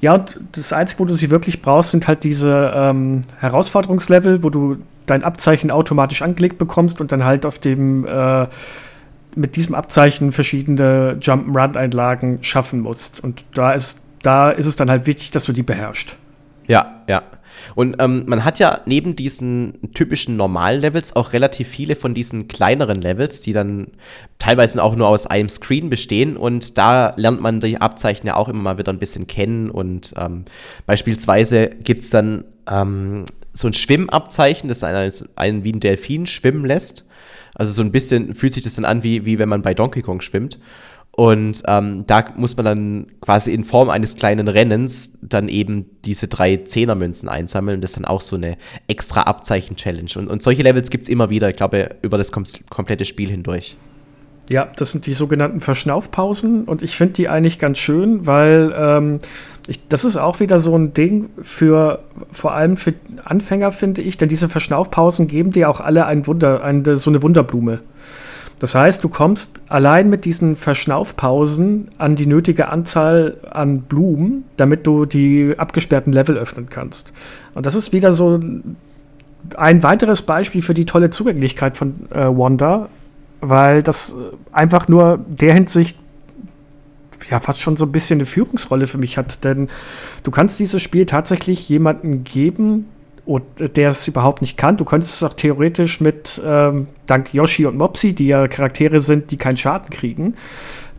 Ja, und das Einzige, wo du sie wirklich brauchst, sind halt diese ähm, Herausforderungslevel, wo du dein Abzeichen automatisch angelegt bekommst und dann halt auf dem äh, mit diesem Abzeichen verschiedene Jump-Run-Einlagen schaffen musst. Und da ist, da ist es dann halt wichtig, dass du die beherrschst. Ja, ja. Und ähm, man hat ja neben diesen typischen normalen Levels auch relativ viele von diesen kleineren Levels, die dann teilweise auch nur aus einem Screen bestehen. Und da lernt man die Abzeichen ja auch immer mal wieder ein bisschen kennen. Und ähm, beispielsweise gibt es dann ähm, so ein Schwimmabzeichen, das einen, einen wie ein Delfin schwimmen lässt. Also so ein bisschen fühlt sich das dann an, wie, wie wenn man bei Donkey Kong schwimmt. Und ähm, da muss man dann quasi in Form eines kleinen Rennens dann eben diese drei Zehnermünzen einsammeln. Das ist dann auch so eine extra Abzeichen-Challenge. Und, und solche Levels gibt es immer wieder, ich glaube, über das kom komplette Spiel hindurch. Ja, das sind die sogenannten Verschnaufpausen und ich finde die eigentlich ganz schön, weil ähm, ich, das ist auch wieder so ein Ding für vor allem für Anfänger, finde ich, denn diese Verschnaufpausen geben dir auch alle ein Wunder, eine, so eine Wunderblume. Das heißt, du kommst allein mit diesen Verschnaufpausen an die nötige Anzahl an Blumen, damit du die abgesperrten Level öffnen kannst. Und das ist wieder so ein weiteres Beispiel für die tolle Zugänglichkeit von äh, Wanda, weil das einfach nur der Hinsicht ja fast schon so ein bisschen eine Führungsrolle für mich hat. Denn du kannst dieses Spiel tatsächlich jemandem geben, der es überhaupt nicht kann. Du könntest es auch theoretisch mit, ähm, dank Yoshi und Mopsy, die ja Charaktere sind, die keinen Schaden kriegen,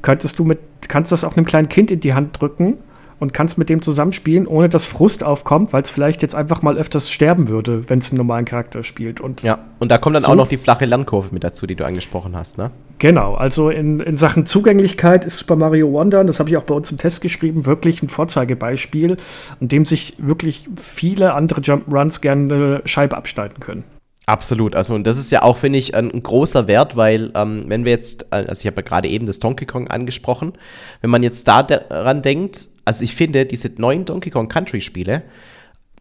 könntest du mit, kannst das auch einem kleinen Kind in die Hand drücken und kannst mit dem zusammenspielen, ohne dass Frust aufkommt, weil es vielleicht jetzt einfach mal öfters sterben würde, wenn es einen normalen Charakter spielt. Und ja, und da kommt dann so auch noch die flache Lernkurve mit dazu, die du angesprochen hast, ne? Genau, also in, in Sachen Zugänglichkeit ist Super Mario Wonder, das habe ich auch bei uns im Test geschrieben, wirklich ein Vorzeigebeispiel, an dem sich wirklich viele andere Jump-Runs gerne eine Scheibe abschneiden können. Absolut, also und das ist ja auch, finde ich, ein, ein, großer Wert, weil ähm, wenn wir jetzt, äh, also ich habe ja gerade eben das Donkey Kong angesprochen, wenn man jetzt da daran denkt, also ich finde, diese neuen Donkey Kong Country Spiele,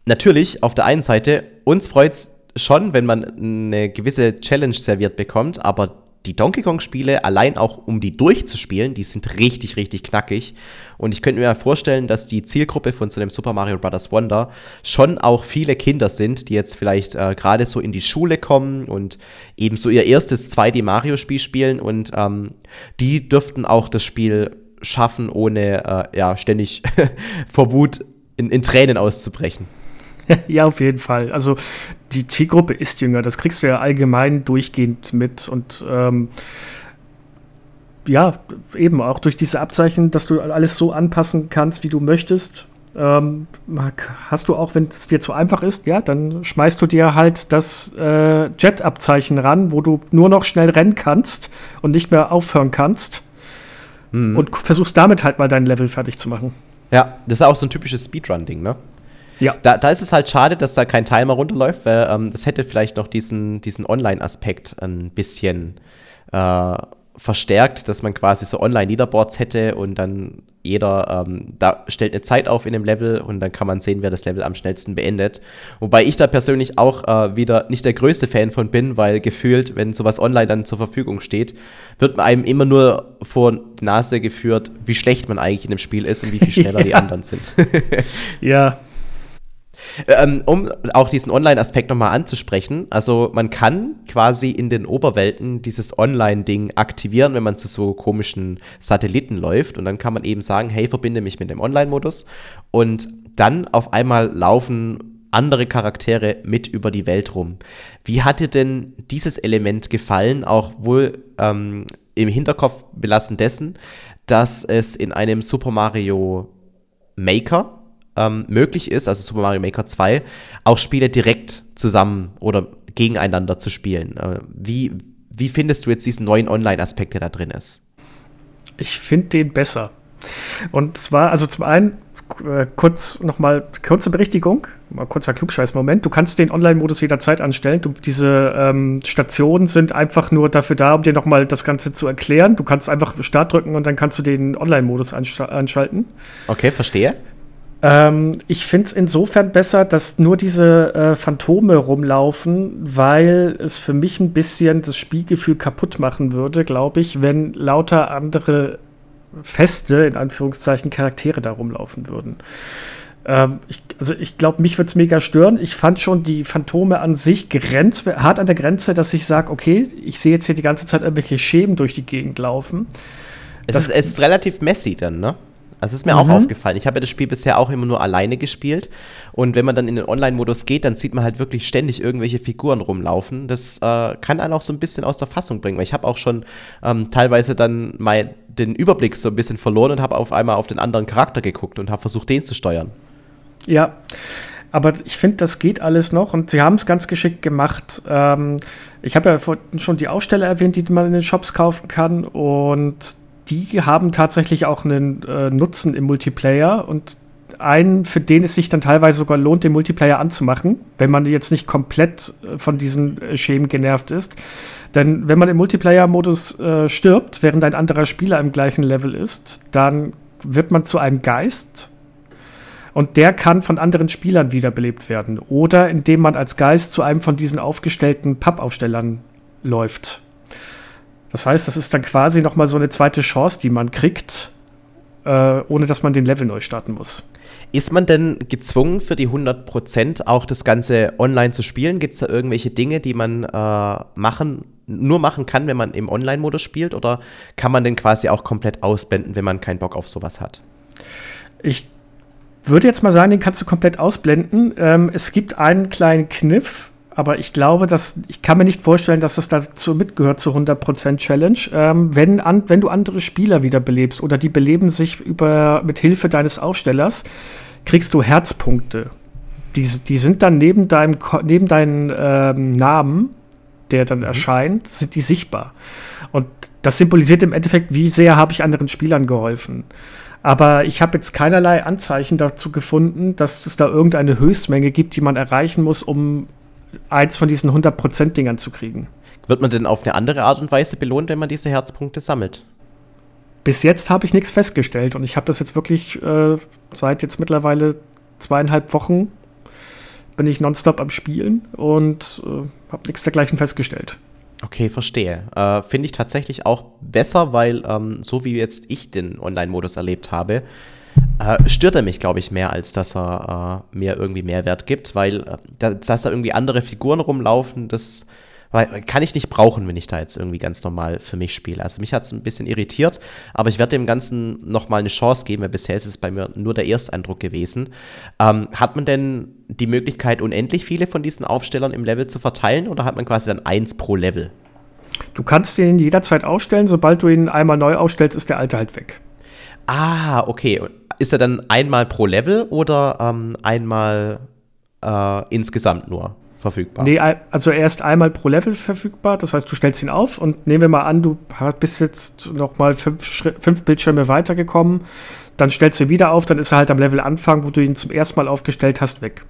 natürlich auf der einen Seite, uns freut es schon, wenn man eine gewisse Challenge serviert bekommt, aber die Donkey Kong-Spiele, allein auch um die durchzuspielen, die sind richtig, richtig knackig. Und ich könnte mir vorstellen, dass die Zielgruppe von so einem Super Mario Bros. Wonder schon auch viele Kinder sind, die jetzt vielleicht äh, gerade so in die Schule kommen und eben so ihr erstes 2D-Mario-Spiel spielen. Und ähm, die dürften auch das Spiel schaffen, ohne äh, ja, ständig *laughs* vor Wut in, in Tränen auszubrechen. *laughs* Ja, auf jeden Fall. Also die Zielgruppe ist jünger, das kriegst du ja allgemein durchgehend mit und ähm, ja, eben auch durch diese Abzeichen, dass du alles so anpassen kannst, wie du möchtest. Ähm, hast du auch, wenn es dir zu einfach ist, ja, dann schmeißt du dir halt das äh, Jet-Abzeichen ran, wo du nur noch schnell rennen kannst und nicht mehr aufhören kannst. Mhm. Und versuchst damit halt mal dein Level fertig zu machen. Ja, das ist auch so ein typisches Speedrun-Ding, ne? Ja. Da, da ist es halt schade, dass da kein Timer runterläuft, weil ähm, das hätte vielleicht noch diesen, diesen Online-Aspekt ein bisschen äh, verstärkt, dass man quasi so Online-Leaderboards hätte und dann jeder ähm, da stellt eine Zeit auf in dem Level und dann kann man sehen, wer das Level am schnellsten beendet. Wobei ich da persönlich auch äh, wieder nicht der größte Fan von bin, weil gefühlt, wenn sowas online dann zur Verfügung steht, wird man einem immer nur vor Nase geführt, wie schlecht man eigentlich in dem Spiel ist und wie viel *laughs* schneller ja. die anderen sind. *laughs* *laughs* ja, ähm, um auch diesen Online-Aspekt nochmal anzusprechen, also man kann quasi in den Oberwelten dieses Online-Ding aktivieren, wenn man zu so komischen Satelliten läuft und dann kann man eben sagen, hey, verbinde mich mit dem Online-Modus und dann auf einmal laufen andere Charaktere mit über die Welt rum. Wie hat dir denn dieses Element gefallen, auch wohl ähm, im Hinterkopf belassen dessen, dass es in einem Super Mario Maker ähm, möglich ist, also Super Mario Maker 2, auch Spiele direkt zusammen oder gegeneinander zu spielen. Äh, wie, wie findest du jetzt diesen neuen Online-Aspekt, der da drin ist? Ich finde den besser. Und zwar, also zum einen, äh, kurz nochmal, kurze Berichtigung, mal kurzer Klugscheiß-Moment. Du kannst den Online-Modus jederzeit anstellen. Du, diese ähm, Stationen sind einfach nur dafür da, um dir nochmal das Ganze zu erklären. Du kannst einfach Start drücken und dann kannst du den Online-Modus anschalten. Okay, verstehe. Ähm, ich finde es insofern besser, dass nur diese äh, Phantome rumlaufen, weil es für mich ein bisschen das Spielgefühl kaputt machen würde, glaube ich, wenn lauter andere feste, in Anführungszeichen, Charaktere da rumlaufen würden. Ähm, ich, also ich glaube, mich würde es mega stören. Ich fand schon die Phantome an sich grenz, hart an der Grenze, dass ich sage, okay, ich sehe jetzt hier die ganze Zeit irgendwelche Schemen durch die Gegend laufen. Es, ist, es ist relativ messy dann, ne? Also ist mir mhm. auch aufgefallen. Ich habe ja das Spiel bisher auch immer nur alleine gespielt. Und wenn man dann in den Online-Modus geht, dann sieht man halt wirklich ständig irgendwelche Figuren rumlaufen. Das äh, kann einen auch so ein bisschen aus der Fassung bringen, weil ich habe auch schon ähm, teilweise dann mal den Überblick so ein bisschen verloren und habe auf einmal auf den anderen Charakter geguckt und habe versucht, den zu steuern. Ja. Aber ich finde, das geht alles noch und sie haben es ganz geschickt gemacht. Ähm, ich habe ja vorhin schon die Aussteller erwähnt, die man in den Shops kaufen kann und die haben tatsächlich auch einen äh, Nutzen im Multiplayer und einen, für den es sich dann teilweise sogar lohnt, den Multiplayer anzumachen, wenn man jetzt nicht komplett äh, von diesen äh, Schemen genervt ist. Denn wenn man im Multiplayer-Modus äh, stirbt, während ein anderer Spieler im gleichen Level ist, dann wird man zu einem Geist und der kann von anderen Spielern wiederbelebt werden. Oder indem man als Geist zu einem von diesen aufgestellten Pappaufstellern läuft. Das heißt, das ist dann quasi noch mal so eine zweite Chance, die man kriegt, äh, ohne dass man den Level neu starten muss. Ist man denn gezwungen für die 100% auch das Ganze online zu spielen? Gibt es da irgendwelche Dinge, die man äh, machen, nur machen kann, wenn man im Online-Modus spielt? Oder kann man den quasi auch komplett ausblenden, wenn man keinen Bock auf sowas hat? Ich würde jetzt mal sagen, den kannst du komplett ausblenden. Ähm, es gibt einen kleinen Kniff, aber ich glaube, dass ich kann mir nicht vorstellen, dass das dazu mitgehört zur 100% Challenge. Ähm, wenn, an, wenn du andere Spieler wiederbelebst oder die beleben sich über, mit Hilfe deines Aufstellers, kriegst du Herzpunkte. Die, die sind dann neben deinem neben deinen ähm, Namen, der dann mhm. erscheint, sind die sichtbar. Und das symbolisiert im Endeffekt, wie sehr habe ich anderen Spielern geholfen. Aber ich habe jetzt keinerlei Anzeichen dazu gefunden, dass es da irgendeine Höchstmenge gibt, die man erreichen muss, um eins von diesen 100%-Dingern zu kriegen. Wird man denn auf eine andere Art und Weise belohnt, wenn man diese Herzpunkte sammelt? Bis jetzt habe ich nichts festgestellt und ich habe das jetzt wirklich äh, seit jetzt mittlerweile zweieinhalb Wochen bin ich nonstop am Spielen und äh, habe nichts dergleichen festgestellt. Okay, verstehe. Äh, Finde ich tatsächlich auch besser, weil ähm, so wie jetzt ich den Online-Modus erlebt habe, äh, stört er mich, glaube ich, mehr, als dass er äh, mir irgendwie Mehrwert gibt, weil äh, dass da irgendwie andere Figuren rumlaufen, das weil, kann ich nicht brauchen, wenn ich da jetzt irgendwie ganz normal für mich spiele. Also mich hat es ein bisschen irritiert, aber ich werde dem Ganzen nochmal eine Chance geben, weil bisher ist es bei mir nur der Ersteindruck gewesen. Ähm, hat man denn die Möglichkeit, unendlich viele von diesen Aufstellern im Level zu verteilen oder hat man quasi dann eins pro Level? Du kannst den jederzeit ausstellen, sobald du ihn einmal neu ausstellst, ist der alte halt weg. Ah, okay. Ist er dann einmal pro Level oder ähm, einmal äh, insgesamt nur verfügbar? Nee, also er ist einmal pro Level verfügbar. Das heißt, du stellst ihn auf und nehmen wir mal an, du bist jetzt noch mal fünf, fünf Bildschirme weitergekommen. Dann stellst du ihn wieder auf, dann ist er halt am Level Anfang, wo du ihn zum ersten Mal aufgestellt hast, weg.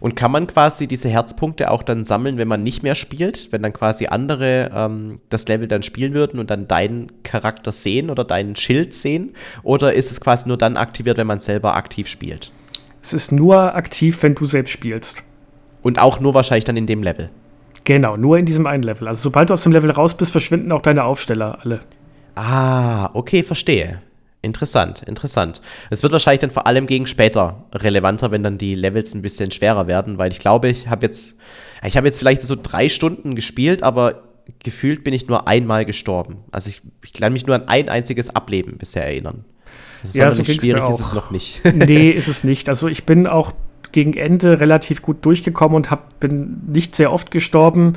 Und kann man quasi diese Herzpunkte auch dann sammeln, wenn man nicht mehr spielt? Wenn dann quasi andere ähm, das Level dann spielen würden und dann deinen Charakter sehen oder deinen Schild sehen? Oder ist es quasi nur dann aktiviert, wenn man selber aktiv spielt? Es ist nur aktiv, wenn du selbst spielst. Und auch nur wahrscheinlich dann in dem Level. Genau, nur in diesem einen Level. Also sobald du aus dem Level raus bist, verschwinden auch deine Aufsteller alle. Ah, okay, verstehe. Interessant, interessant. Es wird wahrscheinlich dann vor allem gegen später relevanter, wenn dann die Levels ein bisschen schwerer werden, weil ich glaube, ich habe jetzt, ich habe jetzt vielleicht so drei Stunden gespielt, aber gefühlt bin ich nur einmal gestorben. Also ich, ich kann mich nur an ein einziges Ableben bisher erinnern. Also ja, so schwierig ist es noch nicht. *laughs* nee, *laughs* ist es nicht. Also ich bin auch gegen Ende relativ gut durchgekommen und hab, bin nicht sehr oft gestorben.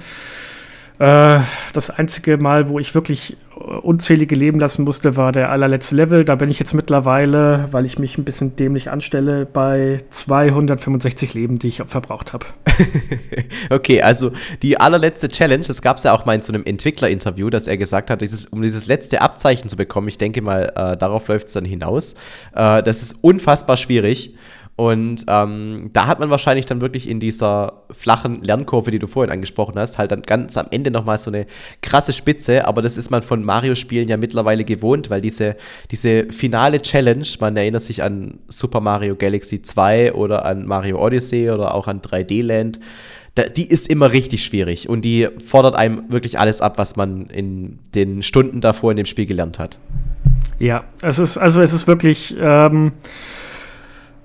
Äh, das einzige Mal, wo ich wirklich äh, unzählige leben lassen musste, war der allerletzte Level. Da bin ich jetzt mittlerweile, weil ich mich ein bisschen dämlich anstelle, bei 265 Leben, die ich verbraucht habe. *laughs* okay, also die allerletzte Challenge, das gab es ja auch mal in so einem Entwicklerinterview, dass er gesagt hat, dieses, um dieses letzte Abzeichen zu bekommen, ich denke mal, äh, darauf läuft es dann hinaus. Äh, das ist unfassbar schwierig. Und ähm, da hat man wahrscheinlich dann wirklich in dieser flachen Lernkurve, die du vorhin angesprochen hast, halt dann ganz am Ende nochmal so eine krasse Spitze. Aber das ist man von Mario-Spielen ja mittlerweile gewohnt, weil diese, diese finale Challenge, man erinnert sich an Super Mario Galaxy 2 oder an Mario Odyssey oder auch an 3D Land, die ist immer richtig schwierig und die fordert einem wirklich alles ab, was man in den Stunden davor in dem Spiel gelernt hat. Ja, es ist, also es ist wirklich. Ähm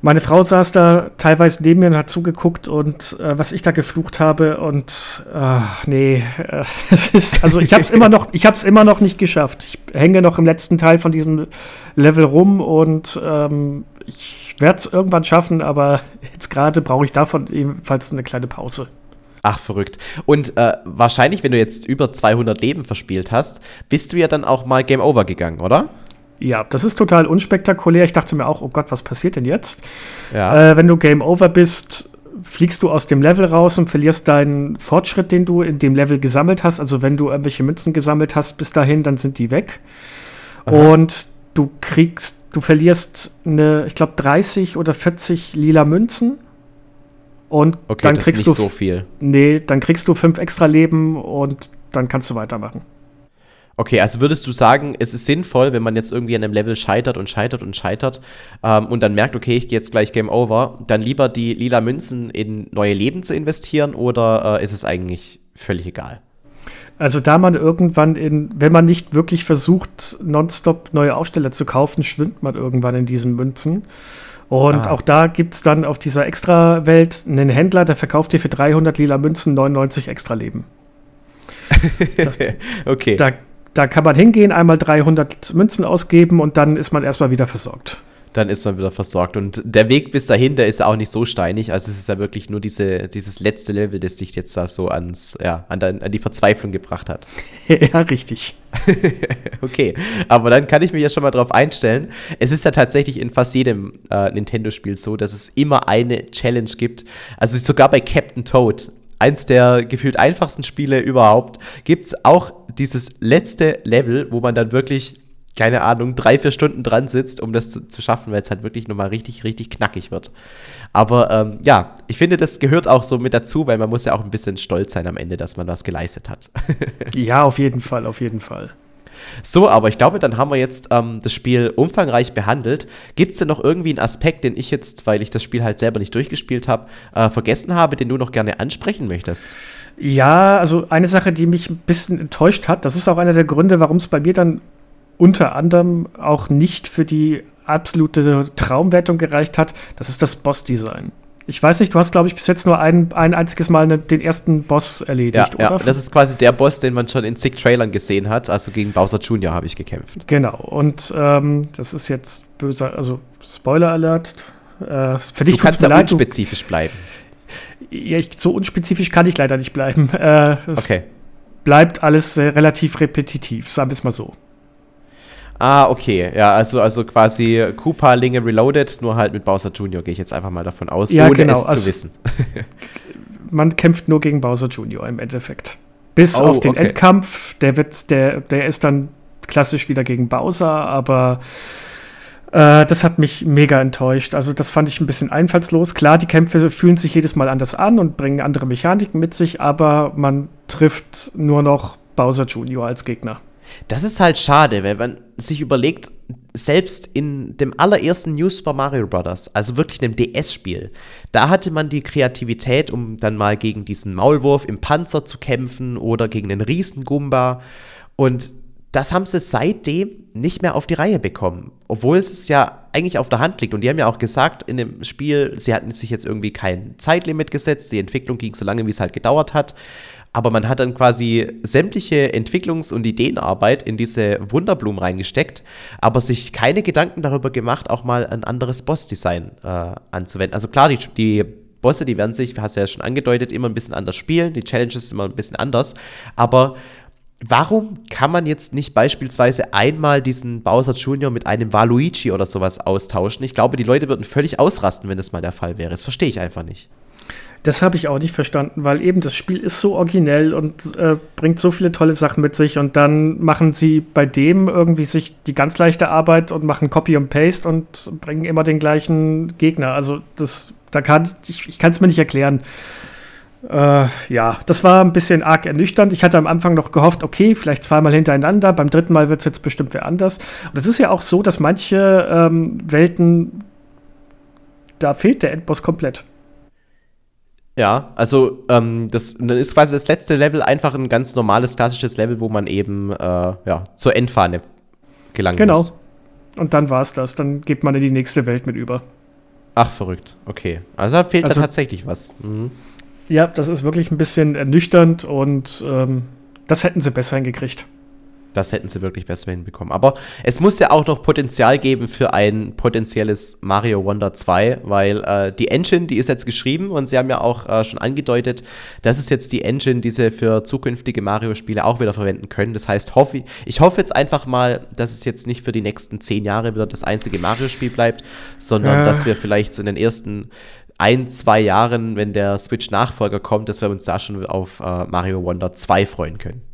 meine Frau saß da teilweise neben mir und hat zugeguckt und äh, was ich da geflucht habe und äh, nee, äh, *laughs* es ist also ich habe es immer noch, ich habe immer noch nicht geschafft. Ich hänge noch im letzten Teil von diesem Level rum und ähm, ich werde es irgendwann schaffen, aber jetzt gerade brauche ich davon ebenfalls eine kleine Pause. Ach, verrückt. Und äh, wahrscheinlich, wenn du jetzt über 200 Leben verspielt hast, bist du ja dann auch mal Game Over gegangen, oder? Ja, das ist total unspektakulär. Ich dachte mir auch, oh Gott, was passiert denn jetzt? Ja. Äh, wenn du Game Over bist, fliegst du aus dem Level raus und verlierst deinen Fortschritt, den du in dem Level gesammelt hast. Also wenn du irgendwelche Münzen gesammelt hast bis dahin, dann sind die weg. Aha. Und du kriegst, du verlierst eine, ich glaube, 30 oder 40 lila Münzen. Und okay, dann kriegst du so viel. Nee, dann kriegst du fünf extra Leben und dann kannst du weitermachen. Okay, also würdest du sagen, es ist sinnvoll, wenn man jetzt irgendwie an einem Level scheitert und scheitert und scheitert ähm, und dann merkt, okay, ich gehe jetzt gleich Game Over, dann lieber die lila Münzen in neue Leben zu investieren oder äh, ist es eigentlich völlig egal? Also da man irgendwann in, wenn man nicht wirklich versucht, nonstop neue Aussteller zu kaufen, schwimmt man irgendwann in diesen Münzen. Und ah. auch da gibt es dann auf dieser Extra-Welt einen Händler, der verkauft dir für 300 lila Münzen 99 extra Leben. *laughs* Das, okay. Da, da kann man hingehen, einmal 300 Münzen ausgeben und dann ist man erstmal wieder versorgt dann ist man wieder versorgt. Und der Weg bis dahin, der ist ja auch nicht so steinig. Also es ist ja wirklich nur diese, dieses letzte Level, das dich jetzt da so ans, ja, an, der, an die Verzweiflung gebracht hat. *laughs* ja, richtig. *laughs* okay, aber dann kann ich mich ja schon mal drauf einstellen. Es ist ja tatsächlich in fast jedem äh, Nintendo-Spiel so, dass es immer eine Challenge gibt. Also sogar bei Captain Toad eins der gefühlt einfachsten Spiele überhaupt, gibt es auch dieses letzte Level, wo man dann wirklich keine Ahnung, drei, vier Stunden dran sitzt, um das zu, zu schaffen, weil es halt wirklich nochmal richtig, richtig knackig wird. Aber ähm, ja, ich finde, das gehört auch so mit dazu, weil man muss ja auch ein bisschen stolz sein am Ende, dass man was geleistet hat. *laughs* ja, auf jeden Fall, auf jeden Fall. So, aber ich glaube, dann haben wir jetzt ähm, das Spiel umfangreich behandelt. Gibt es denn noch irgendwie einen Aspekt, den ich jetzt, weil ich das Spiel halt selber nicht durchgespielt habe, äh, vergessen habe, den du noch gerne ansprechen möchtest? Ja, also eine Sache, die mich ein bisschen enttäuscht hat, das ist auch einer der Gründe, warum es bei mir dann unter anderem auch nicht für die absolute Traumwertung gereicht hat, das ist das Boss-Design. Ich weiß nicht, du hast, glaube ich, bis jetzt nur ein, ein einziges Mal ne, den ersten Boss erledigt, ja, oder? Ja, das ist quasi der Boss, den man schon in zig Trailern gesehen hat. Also gegen Bowser Jr. habe ich gekämpft. Genau, und ähm, das ist jetzt böser, also Spoiler-Alert. Äh, für dich du kannst ja unspezifisch bleiben. Ja, ich, so unspezifisch kann ich leider nicht bleiben. *laughs* Äh, okay. Bleibt alles äh, relativ repetitiv, sagen wir es mal so. Ah, okay. Ja, also, also quasi Koopa-Linge Reloaded, nur halt mit Bowser Jr. gehe ich jetzt einfach mal davon aus, ja, ohne genau. es also, zu wissen. *laughs* man kämpft nur gegen Bowser Jr. im Endeffekt. Bis oh, auf den okay. Endkampf, der wird, der, der ist dann klassisch wieder gegen Bowser, aber äh, das hat mich mega enttäuscht. Also, das fand ich ein bisschen einfallslos. Klar, die Kämpfe fühlen sich jedes Mal anders an und bringen andere Mechaniken mit sich, aber man trifft nur noch Bowser Jr. als Gegner. Das ist halt schade, weil man sich überlegt, selbst in dem allerersten New Super Mario Bros., also wirklich einem DS-Spiel, da hatte man die Kreativität, um dann mal gegen diesen Maulwurf im Panzer zu kämpfen oder gegen den Riesengumba. Und das haben sie seitdem nicht mehr auf die Reihe bekommen. Obwohl es ja eigentlich auf der Hand liegt. Und die haben ja auch gesagt in dem Spiel, sie hatten sich jetzt irgendwie kein Zeitlimit gesetzt. Die Entwicklung ging so lange, wie es halt gedauert hat aber man hat dann quasi sämtliche Entwicklungs- und Ideenarbeit in diese Wunderblumen reingesteckt, aber sich keine Gedanken darüber gemacht, auch mal ein anderes Boss-Design äh, anzuwenden. Also klar, die, die Bosse, die werden sich, hast du ja schon angedeutet, immer ein bisschen anders spielen, die Challenges immer ein bisschen anders, aber Warum kann man jetzt nicht beispielsweise einmal diesen Bowser Jr. mit einem Waluigi oder sowas austauschen? Ich glaube, die Leute würden völlig ausrasten, wenn das mal der Fall wäre. Das verstehe ich einfach nicht. Das habe ich auch nicht verstanden, weil eben das Spiel ist so originell und äh, bringt so viele tolle Sachen mit sich und dann machen sie bei dem irgendwie sich die ganz leichte Arbeit und machen Copy und Paste und bringen immer den gleichen Gegner. Also das, da kann ich, ich kann es mir nicht erklären. Äh, ja, das war ein bisschen arg ernüchternd. Ich hatte am Anfang noch gehofft, okay, vielleicht zweimal hintereinander, beim dritten Mal wird es jetzt bestimmt wer anders. Und es ist ja auch so, dass manche ähm, Welten, da fehlt der Endboss komplett. Ja, also ähm, das, dann ist quasi das letzte Level einfach ein ganz normales, klassisches Level, wo man eben äh, ja, zur Endfahne gelangen genau. muss. Genau. Und dann war es das. Dann geht man in die nächste Welt mit über. Ach, verrückt. Okay. Also da fehlt also, da tatsächlich was. Mhm. Ja, das ist wirklich ein bisschen ernüchternd und ähm, das hätten sie besser hingekriegt. Das hätten sie wirklich besser hinbekommen. Aber es muss ja auch noch Potenzial geben für ein potenzielles Mario Wonder 2, weil äh, die Engine, die ist jetzt geschrieben und sie haben ja auch äh, schon angedeutet, das ist jetzt die Engine, die sie für zukünftige Mario-Spiele auch wieder verwenden können. Das heißt, hoffe, ich hoffe jetzt einfach mal, dass es jetzt nicht für die nächsten zehn Jahre wieder das einzige Mario-Spiel bleibt, sondern äh. dass wir vielleicht so in den ersten ein, zwei Jahren, wenn der Switch-Nachfolger kommt, dass wir uns da schon auf äh, Mario Wonder 2 freuen können.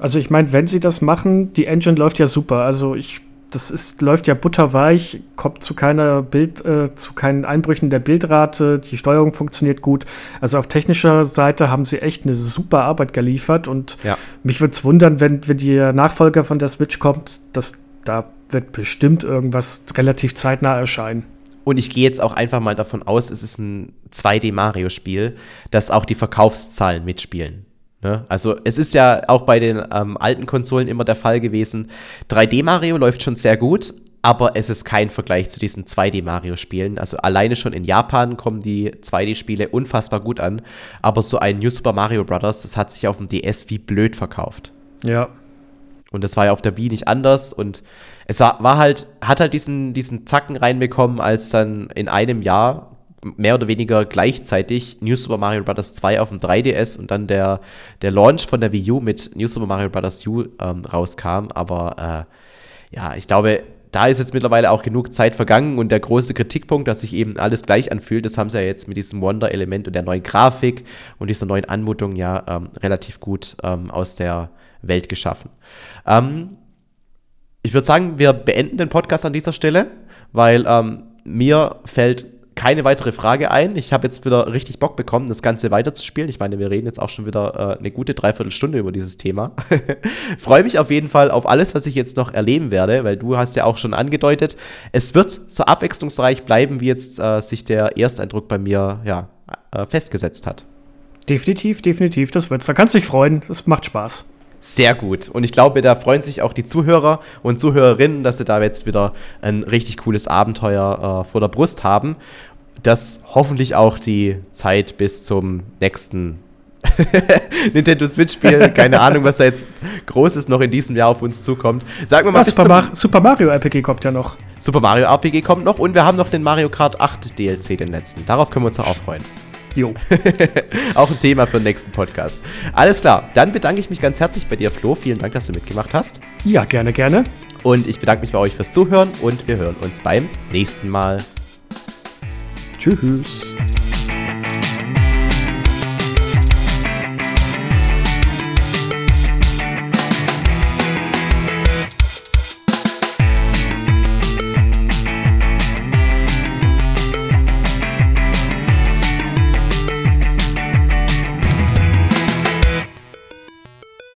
Also ich meine, wenn sie das machen, die Engine läuft ja super. Also ich, das ist, läuft ja butterweich, kommt zu keiner Bild, äh, zu keinen Einbrüchen der Bildrate, die Steuerung funktioniert gut. Also auf technischer Seite haben sie echt eine super Arbeit geliefert und ja. mich würde es wundern, wenn, wenn der Nachfolger von der Switch kommt, dass da wird bestimmt irgendwas relativ zeitnah erscheinen. Und ich gehe jetzt auch einfach mal davon aus, es ist ein 2D-Mario-Spiel, dass auch die Verkaufszahlen mitspielen. Ne? Also es ist ja auch bei den ähm, alten Konsolen immer der Fall gewesen. 3D Mario läuft schon sehr gut, aber es ist kein Vergleich zu diesen 2D Mario Spielen. Also alleine schon in Japan kommen die 2D Spiele unfassbar gut an, aber so ein New Super Mario Bros. das hat sich auf dem DS wie blöd verkauft. Ja. Und das war ja auf der Wii nicht anders und es war, war halt, hat halt diesen, diesen Zacken reinbekommen, als dann in einem Jahr mehr oder weniger gleichzeitig New Super Mario Bros. 2 auf dem 3DS und dann der, der Launch von der Wii U mit New Super Mario Bros. U ähm, rauskam. Aber äh, ja, ich glaube, da ist jetzt mittlerweile auch genug Zeit vergangen und der große Kritikpunkt, dass sich eben alles gleich anfühlt, das haben sie ja jetzt mit diesem Wonder-Element und der neuen Grafik und dieser neuen Anmutung ja ähm, relativ gut ähm, aus der Welt geschaffen. Ähm, ich würde sagen, wir beenden den Podcast an dieser Stelle, weil ähm, mir fällt keine weitere Frage ein. Ich habe jetzt wieder richtig Bock bekommen, das Ganze weiterzuspielen. Ich meine, wir reden jetzt auch schon wieder äh, eine gute Dreiviertelstunde über dieses Thema. *laughs* Freue mich auf jeden Fall auf alles, was ich jetzt noch erleben werde, weil du hast ja auch schon angedeutet, es wird so abwechslungsreich bleiben, wie jetzt äh, sich der Ersteindruck bei mir ja, äh, festgesetzt hat. Definitiv, definitiv, das wird's. Da kannst du dich freuen, das macht Spaß. Sehr gut. Und ich glaube, da freuen sich auch die Zuhörer und Zuhörerinnen, dass sie da jetzt wieder ein richtig cooles Abenteuer äh, vor der Brust haben das hoffentlich auch die Zeit bis zum nächsten *laughs* Nintendo Switch-Spiel, *laughs* keine Ahnung, was da jetzt Großes noch in diesem Jahr auf uns zukommt. Sagen wir mal, Super, Mar Super, Mario RPG kommt ja noch. Super Mario RPG kommt noch und wir haben noch den Mario Kart 8 DLC, den letzten. Darauf können wir uns auch freuen. Jo. *laughs* auch ein Thema für den nächsten Podcast. Alles klar, dann bedanke ich mich ganz herzlich bei dir, Flo. Vielen Dank, dass du mitgemacht hast. Ja, gerne, gerne. Und ich bedanke mich bei euch fürs Zuhören und wir hören uns beim nächsten Mal. Tschüss.